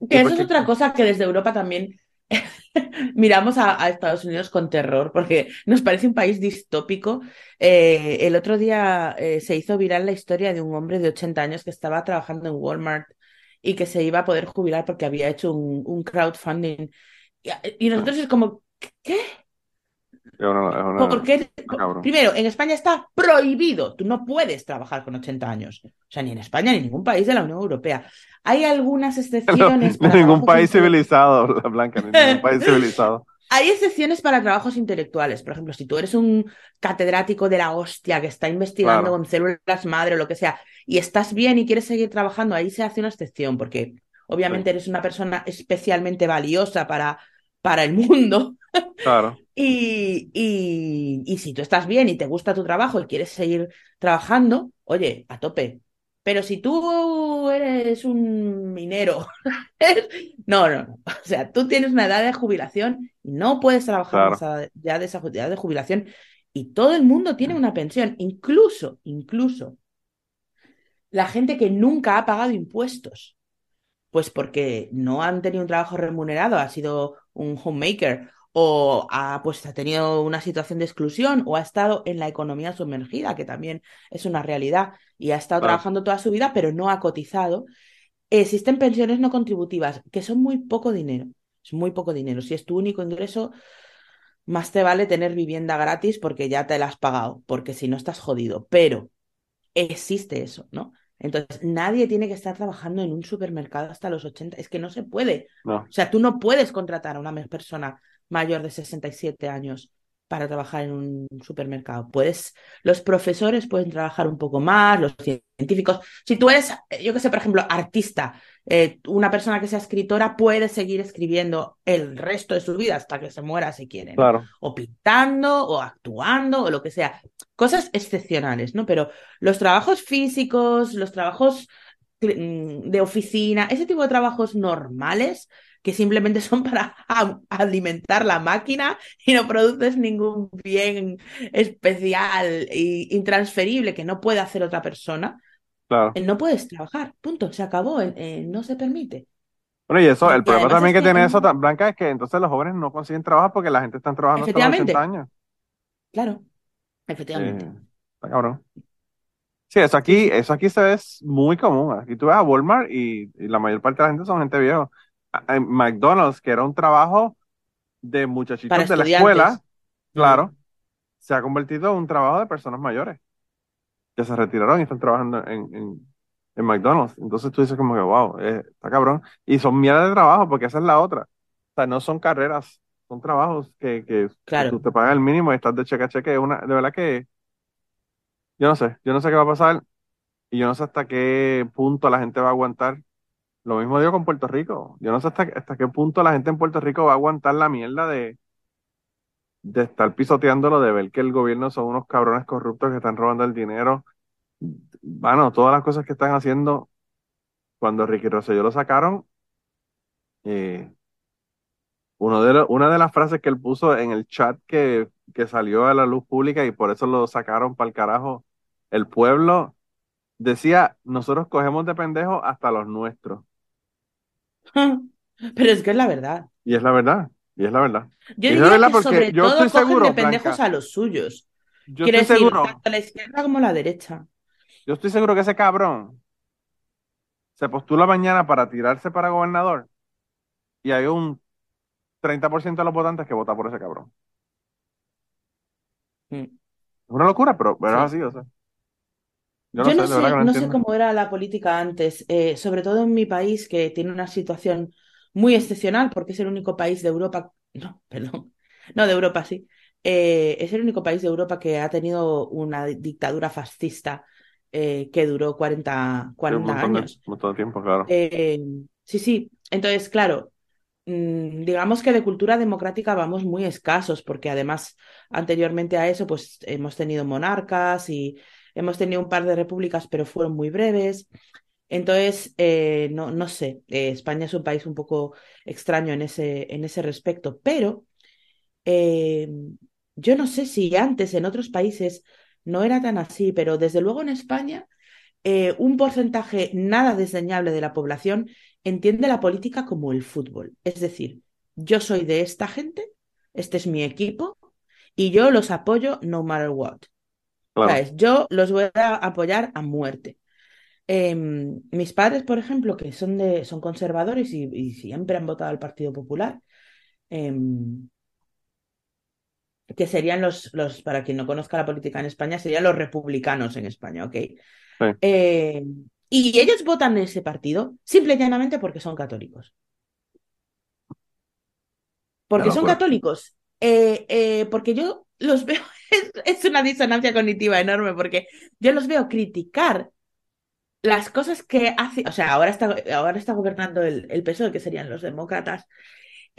Que eso es otra cosa que desde Europa también <laughs> miramos a, Estados Unidos con terror, porque nos parece un país distópico. Eh, el otro día eh, se hizo viral la historia de un hombre de 80 años que estaba trabajando en Walmart y que se iba a poder jubilar porque había hecho un crowdfunding y nosotros es como, ¿qué? Primero, en España está prohibido. Tú no puedes trabajar con 80 años. O sea, ni en España ni en ningún país de la Unión Europea. Hay algunas <laughs> excepciones. No, ningún país civilizado, la Blanca, ningún país civilizado. Hay excepciones para trabajos intelectuales. Por ejemplo, si tú eres un catedrático de la hostia que está investigando con células madre o lo que sea, y estás bien y quieres seguir trabajando, ahí se hace una excepción, porque obviamente eres una persona especialmente valiosa para para el mundo. Claro. <laughs> y, y, si tú estás bien y te gusta tu trabajo y quieres seguir trabajando, oye, a tope. Pero si tú eres un minero, <laughs> no, no, no. O sea, tú tienes una edad de jubilación y no puedes trabajar ya de esa edad de jubilación y todo el mundo tiene una pensión, incluso, incluso la gente que nunca ha pagado impuestos, pues porque no han tenido un trabajo remunerado, ha sido un homemaker o ha, pues, ha tenido una situación de exclusión o ha estado en la economía sumergida, que también es una realidad, y ha estado trabajando toda su vida, pero no ha cotizado. Existen pensiones no contributivas, que son muy poco dinero. Es muy poco dinero. Si es tu único ingreso, más te vale tener vivienda gratis porque ya te la has pagado, porque si no estás jodido. Pero existe eso, ¿no? Entonces, nadie tiene que estar trabajando en un supermercado hasta los 80. Es que no se puede. O sea, tú no puedes contratar a una persona mayor de 67 años para trabajar en un supermercado. Puedes, los profesores pueden trabajar un poco más, los científicos. Si tú eres, yo que sé, por ejemplo, artista, eh, una persona que sea escritora puede seguir escribiendo el resto de su vida hasta que se muera si quiere. O pintando, o actuando, o lo que sea. Cosas excepcionales, ¿no? Pero los trabajos físicos, los trabajos mm, de oficina, ese tipo de trabajos normales, que simplemente son para <laughs> alimentar la máquina y no produces ningún bien especial e intransferible que no puede hacer otra persona, claro. no puedes trabajar, punto, se acabó, no se permite. Bueno, y eso, el problema también que tiene eso, Blanca, es que entonces los jóvenes no consiguen trabajo porque la gente está trabajando hasta los 80 años. Claro, efectivamente. está cabrón. Sí, eso aquí, eso aquí se ve muy común. Aquí tú vas a Walmart y, y, la mayor parte de la gente son gente vieja en McDonald's, que era un trabajo de muchachitos de la escuela, claro, se ha convertido en un trabajo de personas mayores que se retiraron y están trabajando en, en McDonald's. Entonces tú dices como que, wow, eh, está cabrón. Y son mierda de trabajo, porque esa es la otra. O sea, no son carreras, son trabajos que, que, tú te pagas el mínimo y estás de cheque a cheque. Una, de verdad que yo no sé, yo no sé qué va a pasar y yo no sé hasta qué punto la gente va a aguantar. Lo mismo digo con Puerto Rico. Yo no sé hasta, hasta qué punto la gente en Puerto Rico va a aguantar la mierda de, de estar pisoteándolo, de ver que el gobierno son unos cabrones corruptos que están robando el dinero. Bueno, todas las cosas que están haciendo, cuando Ricky Rosselló lo sacaron, eh, uno de una de las frases que él puso en el chat que, que salió a la luz pública y por eso lo sacaron para el carajo, el pueblo decía, nosotros cogemos de pendejos hasta los nuestros. <laughs> Pero es que es la verdad. Y es la verdad. Y es la verdad. Yo diría que sobre yo todo estoy seguro, de pendejos a los suyos. Yo estoy seguro, tanto a la izquierda como la derecha. Yo estoy seguro que ese cabrón se postula mañana para tirarse para gobernador y hay un 30% de los votantes que vota por ese cabrón. Mm. Es una locura, pero, es así, o sea. Yo no, sé, no sé, cómo era la política antes, eh, sobre todo en mi país, que tiene una situación muy excepcional porque es el único país de Europa, <laughs> no, perdón, no de Europa, sí, eh, es el único país de Europa que ha tenido una dictadura fascista eh, que duró 40, 40 años. todo tiempo, claro. Sí, sí, entonces, claro, mm, digamos que de cultura democrática vamos muy escasos porque además anteriormente a eso pues hemos tenido monarcas y hemos tenido un par de repúblicas pero fueron muy breves. Entonces, eh, no, no sé, eh, España es un país un poco extraño en ese, en ese respecto, pero eh, yo no sé si antes en otros países no era tan así, pero desde luego en España un porcentaje nada desdeñable de la población entiende la política como el fútbol. Es decir, yo soy de esta gente, este es mi equipo y yo los apoyo no matter what. Yo los voy a apoyar a muerte. Em, mis padres, por ejemplo, que son, de, son conservadores y, siempre han votado al Partido Popular, em, que serían los, los, para quien no conozca la política en España, serían los republicanos en España, ¿ok? Em, y ellos votan en ese partido simple y llanamente porque son católicos. Porque son católicos. Eh, eh, porque yo los veo, <laughs> es una disonancia cognitiva enorme, porque yo los veo criticar las cosas que hace, o sea, ahora está, ahora está gobernando el, el PSOE, que serían los demócratas,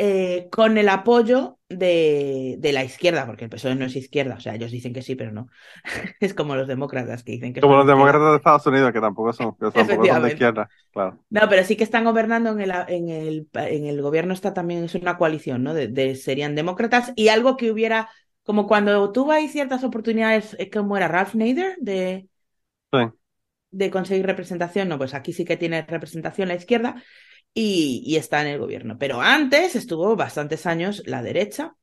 eh, con el apoyo de, de, la izquierda, porque el PSOE no es izquierda, o sea, ellos dicen que sí, pero no. <laughs> es como los demócratas que dicen que Como los demócratas de Estados Unidos, que tampoco son, que tampoco son de izquierda, claro. No, pero sí que están gobernando en el, en el, en el gobierno, está también, es una coalición, ¿no? De, serían demócratas y algo que hubiera, como cuando tuvo ahí ciertas oportunidades, eh, como era Ralph Nader, de... Sí de conseguir representación, no, pues aquí sí que tiene representación la izquierda y, está en el gobierno. Pero antes estuvo bastantes años la derecha.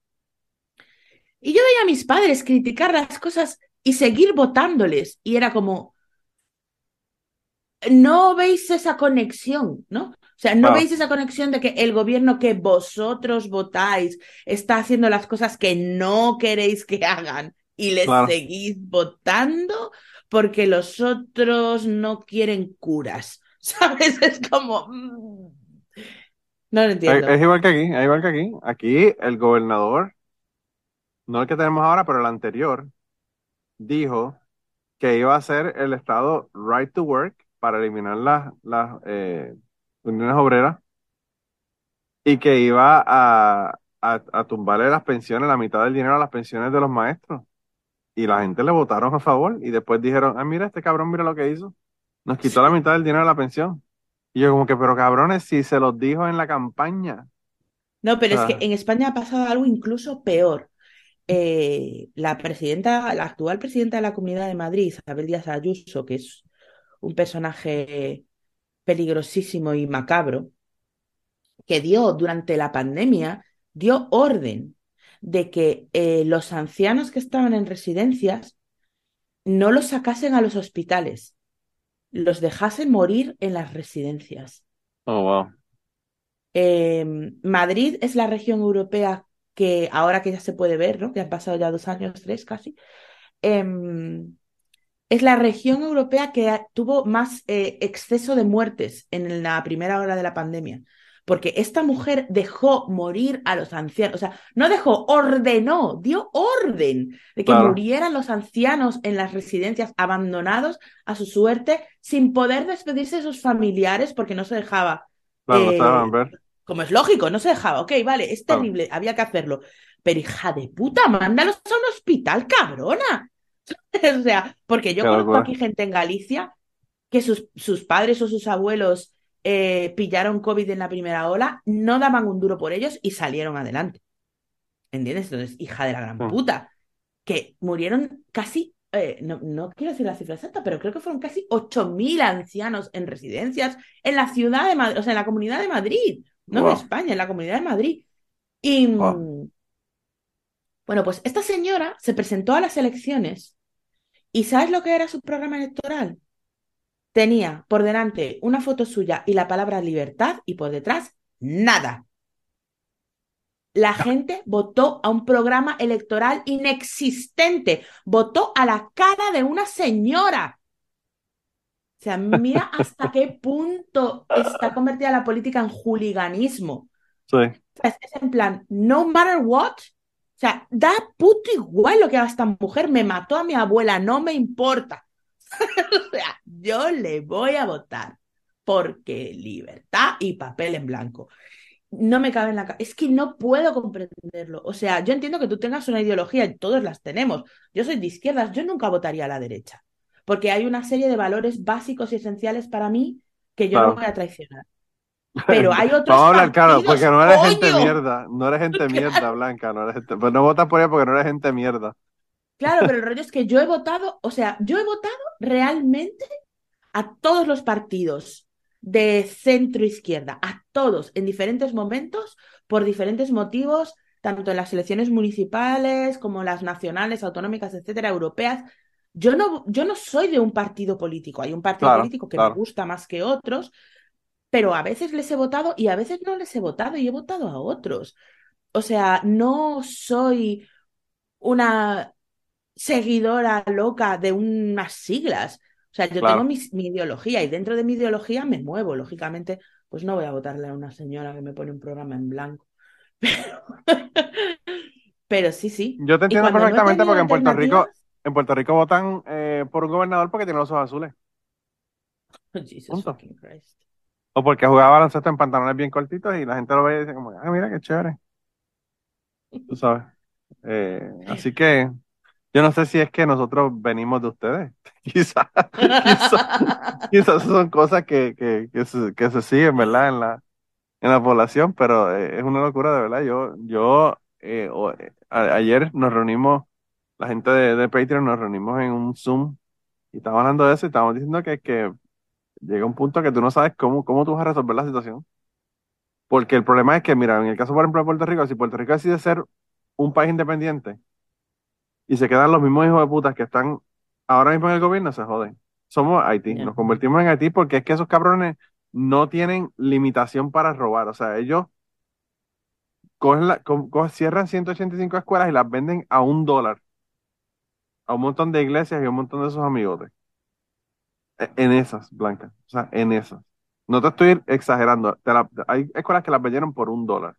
Y yo veía a mis padres criticar las cosas y seguir votándoles. Y era como, no veis esa conexión, ¿no? O sea, no veis esa conexión de que el gobierno que vosotros votáis está haciendo las cosas que no queréis que hagan y les seguís votando porque los otros no quieren curas. <laughs> ¿Sabes? Es como... Mm, no lo entiendo. Es, igual que aquí, es igual que aquí. Aquí el gobernador, no el que tenemos ahora, pero el anterior, dijo que iba a hacer el estado right to work para eliminar las, las eh, uniones obreras y que iba a, a, a tumbarle las pensiones, la mitad del dinero a las pensiones de los maestros y la gente le votaron a favor y después dijeron, ah, mira, este cabrón, mira lo que hizo. Nos quitó la mitad del dinero de la pensión. Y yo como que, pero cabrones, si se los dijo en la campaña. No, pero es que en España ha pasado algo incluso peor. Eh, la presidenta, la actual presidenta de la Comunidad de Madrid, Isabel Díaz Ayuso, que es un personaje peligrosísimo y macabro, que dio durante la pandemia, dio orden de que eh, los ancianos que estaban en residencias no los sacasen a los hospitales, los dejasen morir en las residencias. Oh, wow. Em, Madrid es la región europea que ahora que ya se puede ver, ¿no? Que han pasado ya dos años, tres casi, em, es la región europea que tuvo más eh, exceso de muertes en la primera hora de la pandemia. Porque esta mujer dejó morir a los ancianos, o sea, no dejó, ordenó, dio orden de que murieran los ancianos en las residencias abandonados a su suerte sin poder despedirse de sus familiares porque no se dejaba. Eh, como es lógico, no se dejaba. Ok, vale, es terrible, había que hacerlo. Pero hija de puta, mándalos a un hospital, cabrona. <laughs> o sea, porque yo conozco aquí gente en Galicia que sus, sus padres o sus abuelos eh, pillaron COVID en la primera ola, no daban un duro por ellos y salieron adelante. ¿Entiendes? Entonces, hija de la gran mm. puta, que murieron casi, eh, no, no, quiero decir la cifra exacta, pero creo que fueron casi 8.000 ancianos en residencias en la ciudad de Madrid, o sea, en la comunidad de Madrid, no en España, en la comunidad de Madrid. Y mm, bueno, pues esta señora se presentó a las elecciones ¿Y sabes lo que era su programa electoral? Tenía por delante una foto suya y la palabra libertad y por detrás nada. La gente votó a un programa electoral inexistente, votó a la cara de una señora. O sea, mira hasta qué punto está <laughs> convertida la política en juliganismo. Sí. Es, en plan, no matter what, o sea, da puto igual lo que haga esta mujer, me mató a mi abuela, no me importa. <laughs> o sea, yo le voy a votar porque libertad y papel en blanco. No me cabe en la cabeza. Es que no puedo comprenderlo. O sea, yo entiendo que tú tengas una ideología, y todos las tenemos. Yo soy de izquierdas, yo nunca votaría a la derecha. Porque hay una serie de valores básicos y esenciales para mí que yo no voy a traicionar. Pero hay otros. Vamos a hablar claro, porque no eres gente mierda. No eres gente <laughs> mierda, Blanca. No eres gente... Pues no votas por ella porque no eres gente mierda. Claro, pero el rollo es que yo he votado, o sea, yo he votado realmente a todos los partidos de centro izquierda, a todos, en diferentes momentos, por diferentes motivos, tanto en las elecciones municipales como las nacionales, autonómicas, etcétera, europeas. Yo no, yo no soy de un partido político, hay un partido político que me gusta más que otros, pero a veces les he votado y a veces no les he votado y he votado a otros. O sea, no soy una seguidora loca de unas siglas. O sea, yo tengo mi, ideología y dentro de mi ideología me muevo. Lógicamente, pues no voy a votarle a una señora que me pone un programa en blanco. <laughs> Pero, sí, sí. Yo te entiendo perfectamente porque en Puerto Rico, en Puerto Rico votan eh, por un gobernador porque tiene los ojos azules. <laughs> Jesus fucking Christ. O porque jugaba baloncesto en pantalones bien cortitos y la gente lo ve y dice como, ah, mira qué chévere. Tú sabes. Eh, así que yo no sé si es que nosotros venimos de ustedes. <laughs> quizás quizás <laughs> son cosas que, que, que, se, que se siguen, ¿verdad? En la, en la población, pero eh, es una locura de verdad. Yo, yo eh, ayer nos reunimos, la gente de, de Patreon nos reunimos en un Zoom y estábamos hablando de eso y estábamos diciendo que, que llega un punto que tú no sabes cómo, cómo tú vas a resolver la situación. Porque el problema es que, mira, en el caso, por ejemplo, de Puerto Rico, si Puerto Rico decide ser un país independiente y se quedan los mismos hijos de putas que están ahora mismo en el gobierno, se joden. Somos Haití, nos convertimos en Haití porque es que esos cabrones no tienen limitación para robar. O sea, ellos cogen la, cierran 185 escuelas y las venden a un dólar a un montón de iglesias y a un montón de sus amigotes. En esas, Blanca. O sea, en esas. No te estoy exagerando. hay escuelas que las vendieron por un dólar.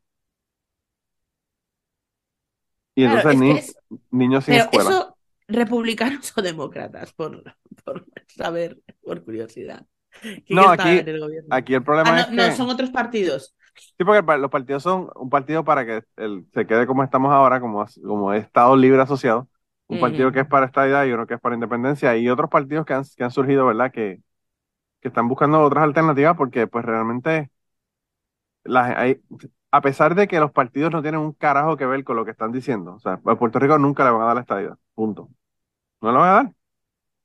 Y entonces niños sin pero Eso, republicanos <laughs> o demócratas, por, por saber, por curiosidad. No, aquí, aquí el problema ah, es no, no, son otros partidos. Sí, porque los partidos son un partido para que el, se quede como estamos ahora, como, como Estado libre asociado un partido que es para esta idea y uno que es para independencia, y otros partidos que han, que han surgido, ¿verdad? Que, que están buscando otras alternativas porque pues realmente las, hay, a pesar de que los partidos no tienen un carajo que ver con lo que están diciendo, o sea, a Puerto Rico nunca le van a dar la estadía, punto. No lo van a dar.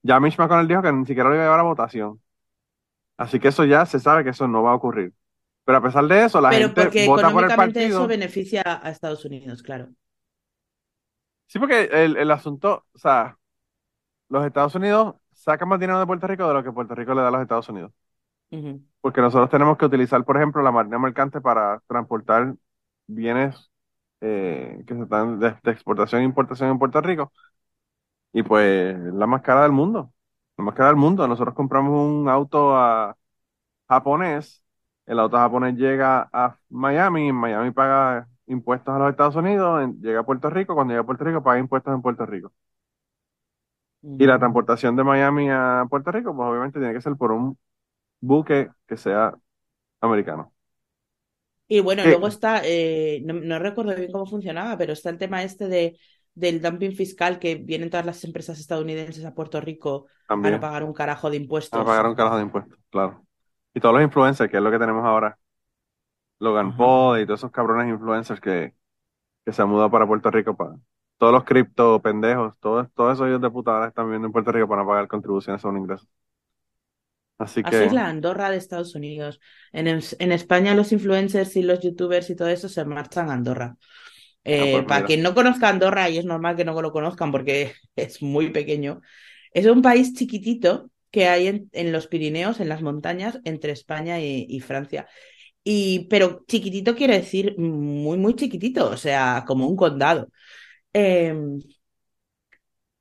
Ya Mitch McConnell dijo que ni siquiera lo iba a llevar a votación. Así que eso ya se sabe que eso no va a ocurrir. Pero a pesar de eso, la gente vota por el partido. eso beneficia a Estados Unidos, claro. Sí, porque el, el asunto, o sea, los Estados Unidos sacan más dinero de Puerto Rico de lo que Puerto Rico le da a los Estados Unidos. Porque nosotros tenemos que utilizar, por ejemplo, la marina mercante para transportar bienes eh, que se están de, exportación e importación en Puerto Rico. Y pues la más cara del mundo. más queda el mundo. Nosotros compramos un auto a japonés, el auto japonés llega a Miami, en Miami paga impuestos a los Estados Unidos, llega a Puerto Rico, cuando llega a Puerto Rico paga impuestos en Puerto Rico. Y la transportación de Miami a Puerto Rico, pues obviamente tiene que ser por un buque que sea americano. Y bueno, luego está, eh, no, recuerdo bien cómo funcionaba, pero está el tema este de, del dumping fiscal que vienen todas las empresas estadounidenses a Puerto Rico para pagar un carajo de impuestos. Para pagar un carajo de impuestos, claro. Y todos los influencers, que es lo que tenemos ahora. Logan Paul y todos esos cabrones influencers que, que se han mudado para Puerto Rico para, todos los cripto pendejos, todos, todos esos hijos de puta están viviendo en Puerto Rico para pagar contribuciones a un ingreso. Así que. Así es la Andorra de Estados Unidos. En, en, España los influencers y los youtubers y todo eso se marchan a Andorra. Eh, pues para quien no conozca Andorra, y es normal que no lo conozcan porque <laughs> es muy pequeño, es un país chiquitito que hay en, en los Pirineos, en las montañas, entre España y, Francia. Y, pero chiquitito quiere decir muy, muy chiquitito, o sea, como un condado. Em,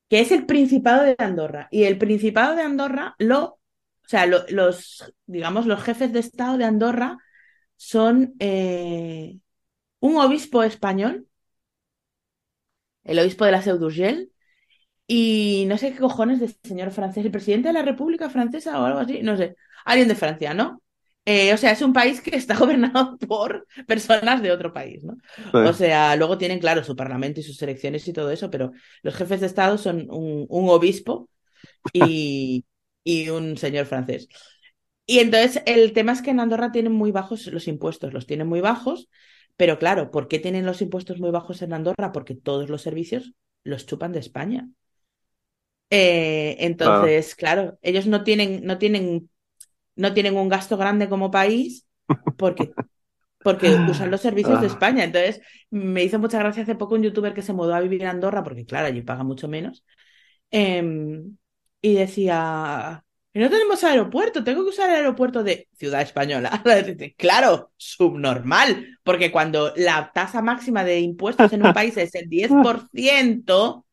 que es el Principado de Andorra. Y el Principado de Andorra lo o sea, los, digamos, los jefes de Estado de Andorra son eh, un obispo español, el obispo de la Seu d'Urgell, y no sé qué cojones de señor francés, el presidente de la República Francesa o algo así, no sé, alguien de Francia, ¿no? Eh, o sea, es un país que está <laughs> gobernado por personas de otro país, ¿no? O sea, luego tienen, claro, su parlamento y sus elecciones y todo eso, pero los jefes de Estado son un obispo y, <laughs> y un señor francés. Y entonces el tema es que en Andorra tienen muy bajos los impuestos, los tienen muy bajos, pero claro, ¿por qué tienen los impuestos muy bajos en Andorra? Porque todos los servicios los chupan de España. Eh, entonces, claro. ellos no tienen, no tienen, no tienen un gasto grande como país porque, porque usan los servicios de ah. España. Entonces, me hizo mucha gracia hace poco un youtuber que se mudó a vivir en Andorra, porque claro, allí paga mucho menos. Em, y decía, no tenemos aeropuerto, tengo que usar el aeropuerto de Ciudad Española. <laughs> claro, subnormal, porque cuando la tasa máxima de impuestos en un <laughs> país es el 10%,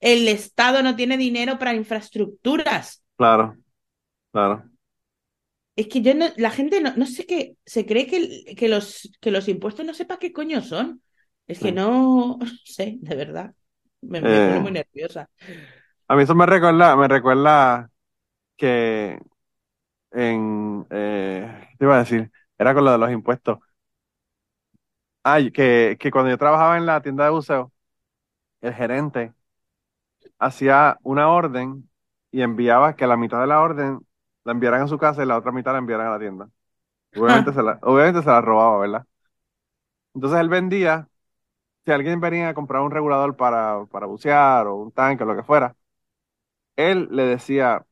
el Estado no tiene dinero para infraestructuras. Claro, claro. Es que yo no, la gente no, no sé qué, se cree que, que, los, que los impuestos no sepa qué coño son. Es que <laughs> no, sé, de verdad. Me, me pone muy eh. nerviosa. A mí eso me recuerda, me recuerda que en, eh, ¿qué te iba a decir? Era con lo de los impuestos. Ay, que, que cuando yo trabajaba en la tienda de buceo, el gerente hacía una orden y enviaba que la mitad de la orden la enviaran a su casa y la otra mitad la enviaran a la tienda. Obviamente, se la, <laughs> obviamente se la robaba, ¿verdad? Entonces él vendía, si alguien venía a comprar un regulador para, para bucear o un tanque o lo que fuera, él le decía,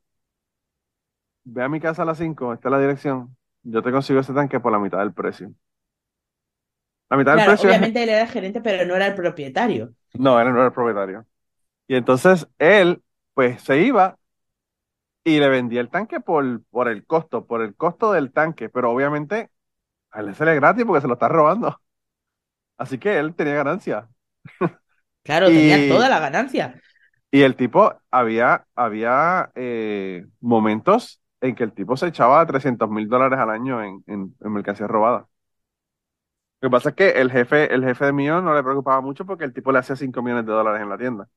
ve a mi casa a las 5, esta es la dirección, yo te consigo ese tanque por la mitad del precio. La mitad del precio. Obviamente él era el gerente, pero no era el propietario. No, él no era el propietario. Y entonces él, pues se iba y le vendía el tanque por, por el costo, por el costo del tanque, pero obviamente a él le gratis porque se lo está robando. Así que él tenía ganancia. Claro, <laughs> tenía toda la ganancia. Y el tipo, había, había eh, momentos en que el tipo se echaba 300 mil dólares al año en, en, mercancía robada. Lo que pasa es que el jefe, el jefe de mío no le preocupaba mucho porque el tipo le hacía 5 millones de dólares en la tienda.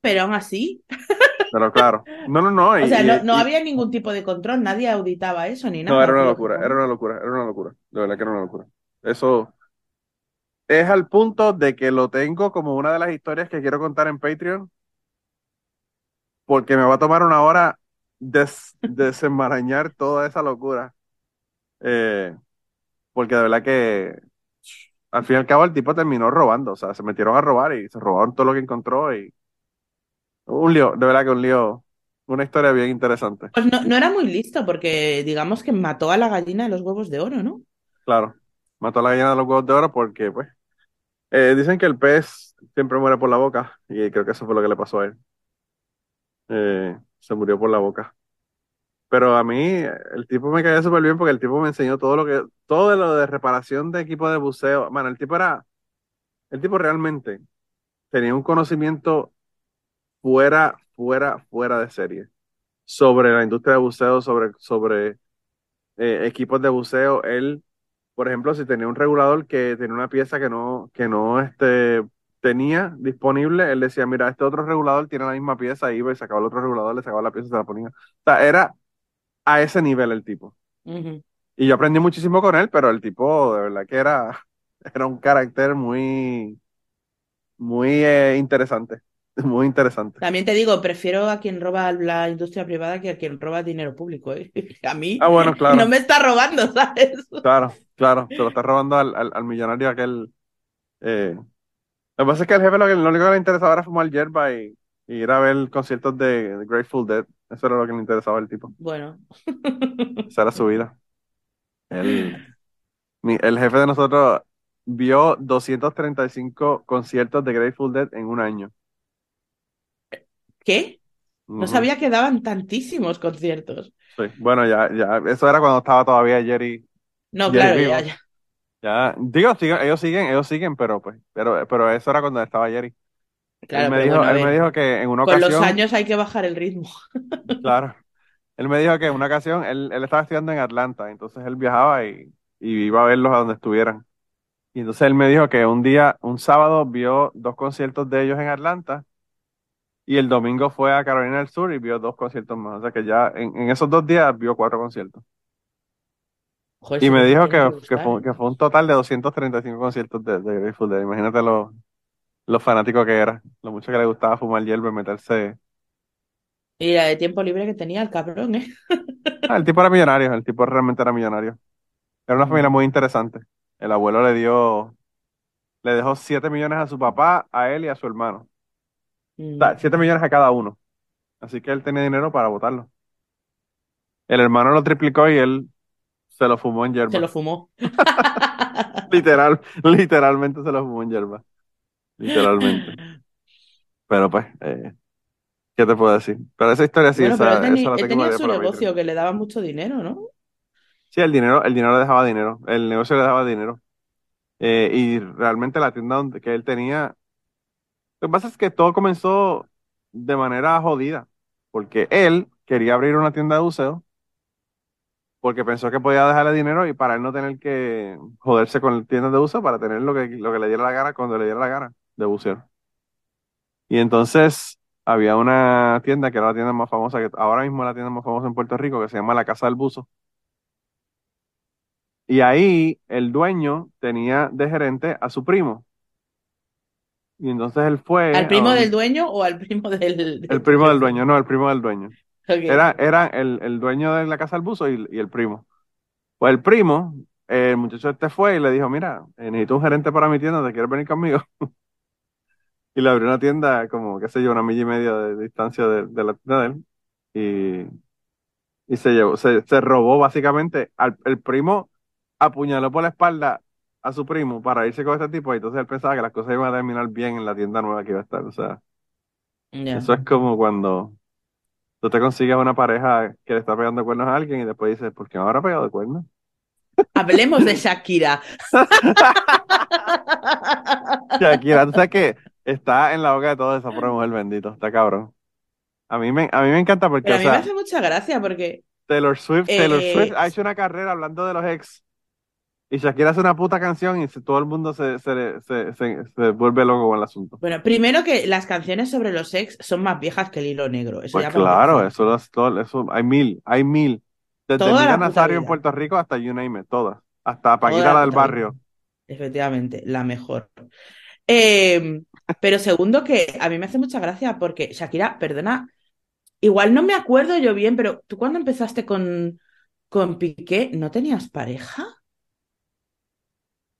Pero aún así. <laughs> Pero claro. No, no, no. <laughs> o sea, no, había ningún tipo de control, nadie auditaba eso ni nada. No, era una locura, era una locura, era una locura. De verdad que era una locura. Eso es al punto de que lo tengo como una de las historias que quiero contar en Patreon porque me va a tomar una hora des desenmarañar toda esa locura. Eh, porque de verdad que al fin y al cabo el tipo terminó robando, o sea, se metieron a robar y se robaron todo lo que encontró y un lío, de verdad que un lío, una historia bien interesante. Pues no, no era muy listo porque digamos que mató a la gallina de los huevos de oro, ¿no? Claro, mató a la gallina de los huevos de oro porque pues eh, dicen que el pez siempre muere por la boca y creo que eso fue lo que le pasó a él. Eh, se murió por la boca. Pero a mí, el tipo me caía súper bien porque el tipo me enseñó todo lo que, todo lo de reparación de equipo de buceo. Bueno, el tipo era, el tipo realmente tenía un conocimiento fuera, fuera, fuera de serie. sobre la industria de buceo, sobre, sobre eh, equipos de buceo. Él, por ejemplo, si tenía un regulador que tenía una pieza que no, que no este, tenía disponible, él decía, mira, este otro regulador tiene la misma pieza, iba y sacaba el otro regulador, le sacaba la pieza y se la ponía. O sea, era a ese nivel el tipo. Y yo aprendí muchísimo con él, pero el tipo de verdad que era, <laughs> era un carácter muy, muy eh, interesante. <laughs> Muy interesante. También te digo, prefiero a quien roba la industria privada que a quien roba dinero público. ¿eh? <laughs> A mí ah, bueno, claro. no me está robando, ¿sabes? Claro, claro, se lo está robando al, al, millonario aquel. Eh... Lo que pasa es que al jefe lo, que, lo único que le interesaba era fumar yerba y, ir a ver conciertos de, de, Grateful Dead. Eso era lo que le interesaba al tipo. Bueno. <laughs> Esa era su vida. El, el jefe de nosotros vio 235 conciertos de Grateful Dead en un año. ¿Qué? No sabía que daban tantísimos conciertos. Sí, bueno, ya, ya, eso era cuando estaba todavía Jerry. No, claro, ya, ya. Ya, digo, ellos siguen, ellos siguen, pero pues, pero, pero eso era cuando estaba Jerry. Claro, él me, dijo, él me dijo que en una ocasión. Con los años hay que bajar el ritmo. <laughs> Claro. Él me dijo que en una ocasión él, él estaba estudiando en Atlanta, entonces él viajaba y, y iba a verlos a donde estuvieran. Y entonces él me dijo que un día, un sábado, vio dos conciertos de ellos en Atlanta y el domingo fue a Carolina del Sur y vio dos conciertos más. O sea que ya en, esos dos días vio cuatro conciertos. y me dijo que, que, fue, que, fue, un total de 235 conciertos de, de Grateful Dead. Imagínate lo, lo fanático que era, lo mucho que le gustaba fumar hierba y meterse. Y la de tiempo libre que tenía el cabrón, ¿eh? Ah, el tipo era millonario, el tipo realmente era millonario. Era una familia muy interesante. El abuelo le dio, le dejó 7 millones a su papá, a él y a su hermano. O sea, 7 millones a cada uno. Así que él tenía dinero para votarlo. El hermano lo triplicó y él se lo fumó en yerba. Se lo fumó. <laughs> Literal, literalmente se lo fumó en yerba. Literalmente. Pero pues, eh, ¿qué te puedo decir? Pero esa historia sí, bueno, esa, él, tenía, él tenía su negocio que le daba mucho dinero, ¿no? Sí, el dinero, el dinero le dejaba dinero, el negocio le dejaba dinero. Eh, y realmente la tienda donde, que él tenía, lo que pasa es que todo comenzó de manera jodida, porque él quería abrir una tienda de buceo, porque pensó que podía dejarle dinero y para él no tener que joderse con tiendas de buceo para tener lo que, lo que le diera la gana cuando le diera la gana de buceo. Y entonces había una tienda que era la tienda más famosa, que ahora mismo es la tienda más famosa en Puerto Rico, que se llama La Casa del Buzo y ahí el dueño tenía de gerente a su primo. Y entonces él fue. ¿Al primo del dueño o al primo del.? el primo del dueño, no, el primo del dueño. Era, era el, el, dueño de la casa del buzo y, y, el primo. Pues el primo, el muchacho este fue y le dijo: Mira, eh, necesito un gerente para mi tienda, ¿te quieres venir conmigo? <laughs> y le abrió una tienda, como, qué sé yo, una milla y media de, distancia de, de, la tienda de él. Y, y se llevó, se, se robó básicamente al el primo apuñaló por la espalda a su primo para irse con este tipo y entonces él pensaba que las cosas iban a terminar bien en la tienda nueva que iba a estar. O sea, eso es como cuando tú te consigues una pareja que le está pegando cuernos a alguien y después dices, ¿por qué me habrá pegado de cuernos? Hablemos de <laughs> Shakira. Shakira, tú sabes que está en la boca de todo esa pobre mujer bendito, está cabrón. A mí me, a mí me encanta porque. a mí me hace mucha gracia porque. Taylor Swift, Taylor eh, Swift ha hecho una carrera hablando de los ex y Shakira hace una puta canción y todo el mundo se, se, se, se, vuelve loco con el asunto. Bueno, primero que las canciones sobre los ex son más viejas que el hilo negro. Eso pues claro, eso, todo, eso, hay mil, hay mil. Desde Mira Nazario en Puerto Rico hasta You Name It, todas. Hasta Paquita la del barrio. Efectivamente, la mejor. Eh, pero segundo que a mí me hace mucha gracia porque Shakira, perdona, igual no me acuerdo yo bien, pero tú cuando empezaste con, con Piqué, ¿no tenías pareja?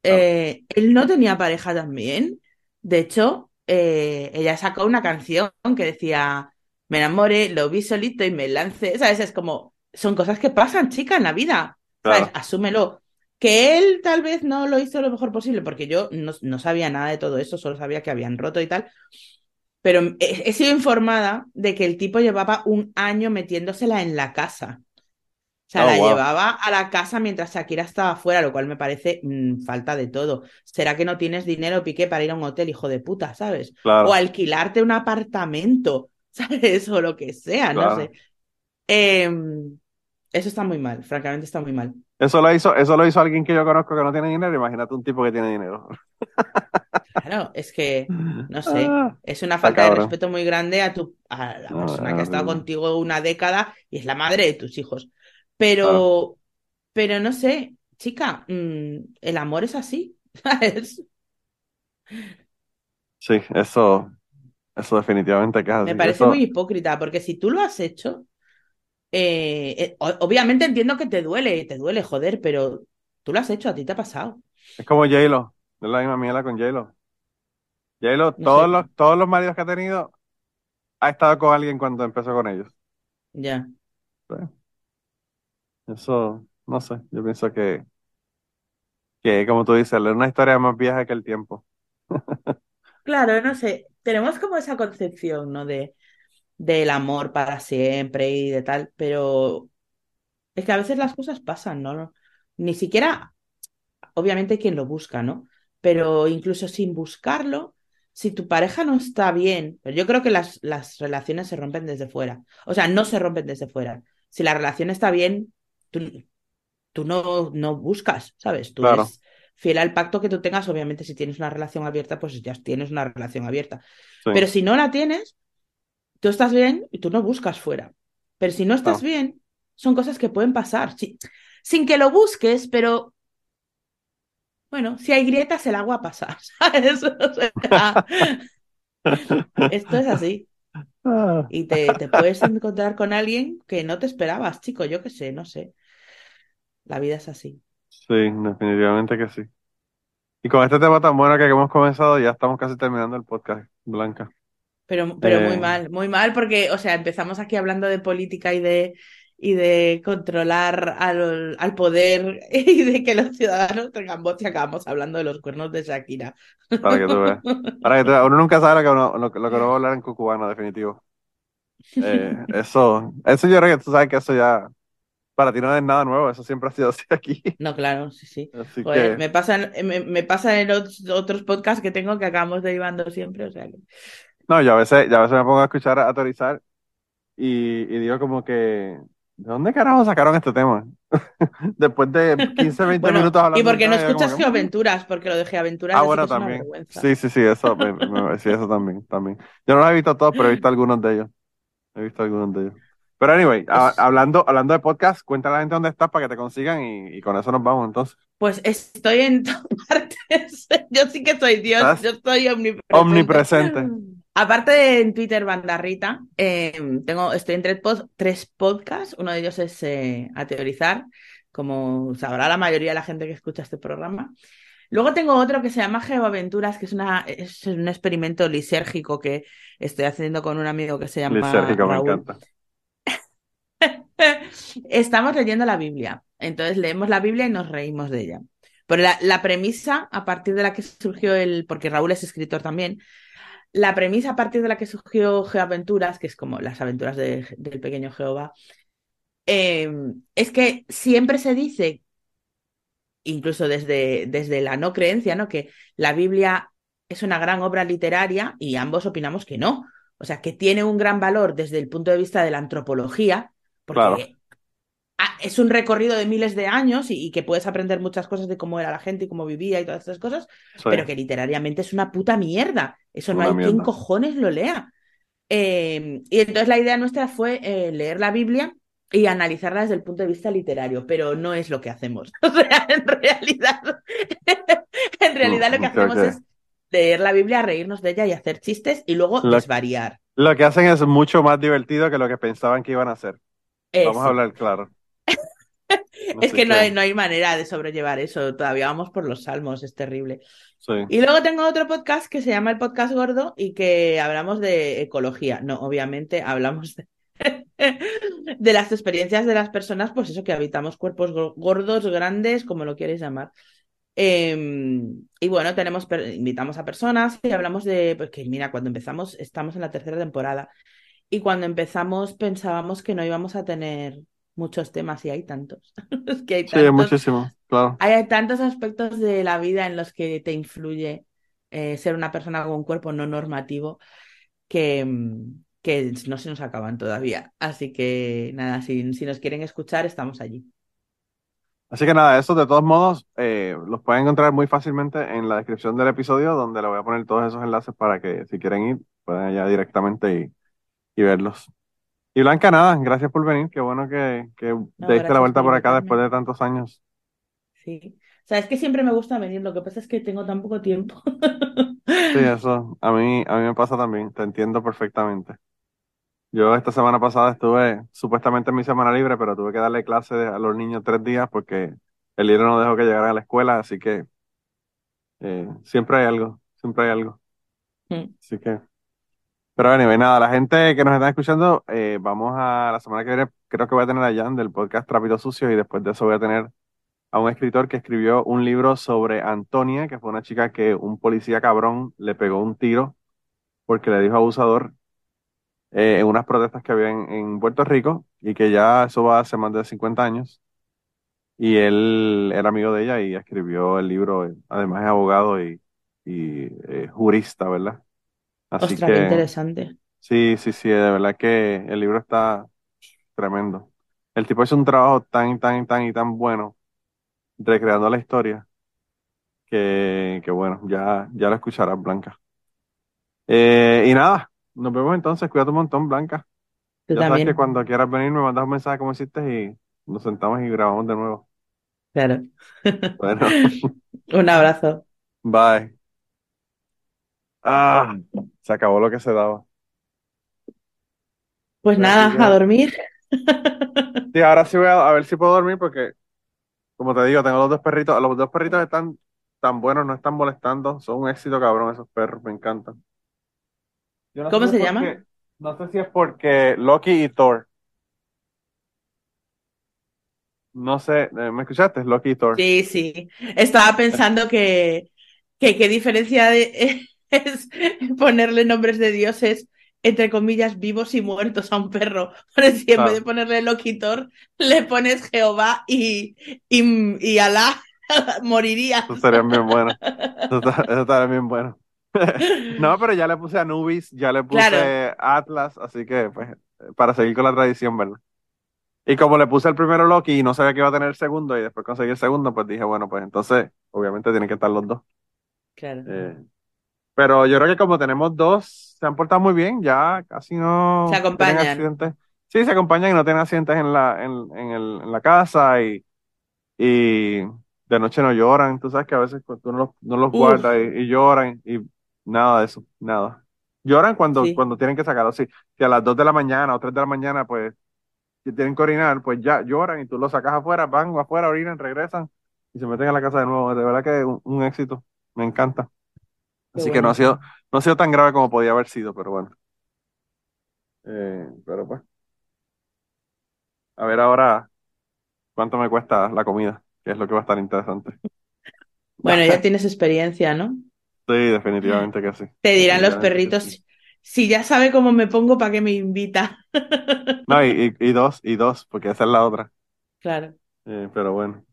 Eh, él no tenía pareja también. De hecho, eh, ella sacó una canción que decía, me enamoré, lo vi solito y me lancé. ¿Sabes? Es como, son cosas que pasan, chica, en la vida. ¿Sabes? Asúmelo. Que él tal vez no lo hizo lo mejor posible, porque yo no, sabía nada de todo eso, solo sabía que habían roto y tal. Pero he sido informada de que el tipo llevaba un año metiéndosela en la casa sea, oh, la llevaba a la casa mientras Shakira estaba fuera, lo cual me parece mm, falta de todo. ¿Será que no tienes dinero, Piqué, para ir a un hotel, hijo de puta, ¿sabes? O alquilarte un apartamento, <laughs> ¿sabes? O lo que sea, no sé. Em, eso está muy mal, francamente está muy mal. Eso lo hizo, eso lo hizo alguien que yo conozco que no tiene dinero. Imagínate un tipo que tiene dinero. Claro, es que, no sé, ah, es una falta de respeto muy grande a tu, a la persona que ha estado contigo una década y es la madre de tus hijos. Pero, pero no sé, chica, mm, el amor es así, <laughs> Sí, eso, eso definitivamente Me parece muy hipócrita, porque si tú lo has hecho, eh, eh, obviamente entiendo que te duele, te duele, joder, pero tú lo has hecho, a ti te ha pasado. Es como J-Lo, es la misma mierda con J-Lo. J-Lo, todos, los, todos los maridos que ha tenido, ha estado con alguien cuando empezó con ellos. Ya. Eso, no sé, yo pienso que, que como tú dices, es una historia más vieja que el tiempo. Claro, no sé, tenemos como esa concepción, ¿no? De, del amor para siempre y de tal, pero es que a veces las cosas pasan, ¿no? Ni siquiera, obviamente, quien lo busca, ¿no? Pero incluso sin buscarlo, si tu pareja no está bien, pero yo creo que las, las relaciones se rompen desde fuera, o sea, no se rompen desde fuera. Si la relación está bien, tú, tú no, no buscas, ¿sabes? Tú eres fiel al pacto que tú tengas, obviamente si tienes una relación abierta, pues ya tienes una relación abierta. Pero si no la tienes, tú estás bien y tú no buscas fuera. Pero si no estás bien, son cosas que pueden pasar. sin que lo busques, pero bueno, si hay grietas, el agua pasa. <laughs> esto es así. Ah. Y te, te, puedes encontrar con alguien que no te esperabas, chico, yo qué sé, no sé. La vida es así. Sí, definitivamente que sí. Y con este tema tan bueno que hemos comenzado, ya estamos casi terminando el podcast, Blanca. Pero, pero muy eh. mal, muy mal, porque, o sea, empezamos aquí hablando de política y de, y de controlar al, al, poder <laughs> y de que los ciudadanos tengan voz y acabamos hablando de los cuernos de Shakira. Para que tú veas. Para que tú veas. Uno nunca sabe lo que, uno, lo, que no va a hablar en cucubano, definitivo. Eh, <laughs> eso, eso yo creo que tú sabes que eso ya para ti no es nada nuevo, eso siempre ha sido así aquí. No, claro, sí, sí. me, pasa, me, me pasa en otros podcasts que tengo que acabamos derivando siempre, o sea que... No, yo a veces, ya a veces me pongo a escuchar a autorizar y, y digo como que, ¿de dónde carajo sacaron este tema? <laughs> Después de 15, 20 minutos hablando. Y porque no escuchas Geoaventuras, porque lo de Geoaventuras ah, bueno, también. Sí, sí, sí, eso, sí, eso también, también. Yo no lo he visto todos, pero he visto algunos de ellos. He visto algunos de ellos. Pero anyway, pues hablando, hablando de podcast, cuéntale a la gente dónde estás para que te consigan y, con eso nos vamos entonces. Pues estoy en todas partes. <laughs> Yo sí que soy Dios, yo estoy omnipresente. Omnipresente. Aparte de en Twitter Bandarrita, em, tengo, estoy en tres, podcasts. Uno de ellos es eh, A Teorizar, como sabrá la mayoría de la gente que escucha este programa. Luego tengo otro que se llama Geoaventuras, que es, una, es un experimento lisérgico que estoy haciendo con un amigo que se llama. Lisérgico, me encanta. <laughs> Estamos leyendo la Biblia. Entonces leemos la Biblia y nos reímos de ella. Pero la, premisa a partir de la que surgió el, porque Raúl es escritor también, la premisa a partir de la que surgió Geoaventuras, que es como las aventuras del pequeño Jehová, em, es que siempre se dice, incluso desde, desde la no creencia, ¿no? que la Biblia es una gran obra literaria y ambos opinamos que no. O sea, que tiene un gran valor desde el punto de vista de la antropología, porque es un recorrido de miles de años y, que puedes aprender muchas cosas de cómo era la gente y cómo vivía y todas estas cosas, pero que literariamente es una puta mierda. Eso no hay quien cojones lo lea. Em, y entonces la idea nuestra fue eh, leer la Biblia y analizarla desde el punto de vista literario, pero no es lo que hacemos. <laughs> O sea, en realidad, en realidad lo que hacemos es leer la Biblia, reírnos de ella y hacer chistes y luego desvariar. Lo que hacen es mucho más divertido que lo que pensaban que iban a hacer. Vamos a hablar claro. <laughs> es que no hay, no hay, manera de sobrellevar eso. Todavía vamos por los salmos, es terrible. Y luego tengo otro podcast que se llama el Podcast Gordo y que hablamos de ecología. No, obviamente hablamos de, <laughs> de las experiencias de las personas, pues eso, que habitamos cuerpos gordos, grandes, como lo quieres llamar. Em, y bueno, tenemos, invitamos a personas y hablamos de, pues que mira, cuando empezamos, estamos en la tercera temporada y cuando empezamos pensábamos que no íbamos a tener muchos temas y hay tantos. <laughs> que hay tantos, sí, muchísimo, claro. Hay, tantos aspectos de la vida en los que te influye eh, ser una persona con un cuerpo no normativo que, que no se nos acaban todavía. Así que nada, si, si nos quieren escuchar, estamos allí. Así que nada, eso de todos modos eh, los pueden encontrar muy fácilmente en la descripción del episodio, donde le voy a poner todos esos enlaces para que si quieren ir, puedan allá directamente y, y verlos. Y Blanca, nada, gracias por venir, qué bueno que, que diste la vuelta por acá después de tantos años. Sí, o sea, es que siempre me gusta venir, lo que pasa es que tengo tan poco tiempo. Sí, <laughs> eso a mí, a mí me pasa también, te entiendo perfectamente. Yo esta semana pasada estuve supuestamente en mi semana libre, pero tuve que darle clase a los niños tres días porque el libro no dejó que llegara a la escuela, así que eh, siempre hay algo, siempre hay algo. Mm. Así que, pero anyway, nada, la gente que nos está escuchando, eh, vamos a la semana que viene, creo que voy a tener a Jan del podcast Trapito Sucio y después de eso voy a tener a un escritor que escribió un libro sobre Antonia, que fue una chica que un policía cabrón le pegó un tiro porque le dijo abusador eh, en unas protestas que había en, Puerto Rico y que ya eso va hace más de 50 años. Y él era amigo de ella y escribió el libro, además es abogado y, y eh, jurista, ¿verdad? Así Ostras, qué interesante. Sí, sí, sí, de verdad que el libro está tremendo. El tipo hizo un trabajo tan, tan, tan y tan bueno recreando la historia, que, que bueno, ya, ya lo escucharás, Blanca. Eh, y nada, nos vemos entonces, cuídate un montón, Blanca. ya sabes que cuando quieras venir me mandas un mensaje como hiciste y nos sentamos y grabamos de nuevo. Claro. Bueno, <laughs> un abrazo. bye. Ah, se acabó lo que se daba. Pues nada, a dormir. <laughs> Sí, ahora sí voy a, a ver si puedo dormir porque como te digo, tengo los dos perritos. Los dos perritos están tan buenos, no están molestando. Son un éxito, cabrón, esos perros. Me encantan. ¿Cómo se llama? no sé si es porque Loki y Thor. No sé, eh, ¿me escuchaste? Loki y Thor. Sí, sí. Estaba pensando que, que qué diferencia de, <laughs> es <laughs> ponerle nombres de dioses entre comillas, vivos y muertos a un perro. <laughs> Pero si en vez de ponerle Loquitor, le pones Jehová y, y, y Alá, <laughs> moriría. Eso sería bien bueno. Eso, estaría bien bueno. no, pero ya le puse Anubis, ya le puse Atlas, así que, pues, para seguir con la tradición, ¿verdad? Y como le puse el primero Loki y no sabía que iba a tener el segundo, y después conseguí el segundo, pues dije, bueno, pues entonces, obviamente tienen que estar los dos. Claro. Eh, pero yo creo que como tenemos dos, se han portado muy bien, ya casi no se acompañan. accidentes. Sí, se acompañan y no tienen accidentes en la, en, en, el, en la casa y, y de noche no lloran. Tú sabes que a veces tú no los, no los guardas y, lloran y nada de eso, nada. Lloran cuando, cuando tienen que sacarlo. Sí, si a las 2 de la mañana o 3 de la mañana, pues, si tienen que orinar, pues ya lloran y tú los sacas afuera, van afuera, orinan, regresan y se meten a la casa de nuevo. De verdad que es un éxito. Me encanta. Así que no ha sido, no ha sido tan grave como podía haber sido, pero bueno. Eh, pero pues. A ver ahora cuánto me cuesta la comida, que es lo que va a estar interesante. <laughs> <laughs> Bueno, ya tienes experiencia, ¿no? Sí, definitivamente que sí. Te dirán los perritos, si ya sabe cómo me pongo, ¿para qué me invita? <laughs> No, y, y, dos, y dos, porque esa es la otra. Claro. Eh, pero bueno.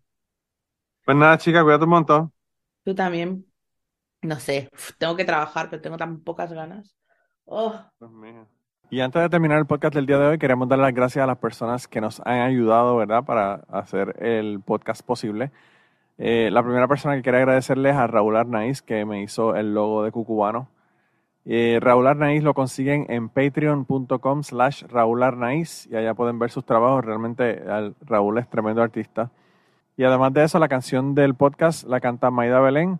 Pues nada, chica, cuídate un montón. Tú también. No sé, tengo que trabajar, pero tengo tan pocas ganas. Oh. Y antes de terminar el podcast del día de hoy, queremos dar las gracias a las personas que nos han ayudado, ¿verdad?, para hacer el podcast posible. Eh, la primera persona que quiero agradecerle es a Raúl Arnaiz, que me hizo el logo de Cucubano. Eh, Raúl Arnaiz lo consiguen en patreon.com slash Raúl Arnaiz y allá pueden ver sus trabajos. Realmente Raúl es tremendo artista. Y además de eso, la canción del podcast la canta Maida Belén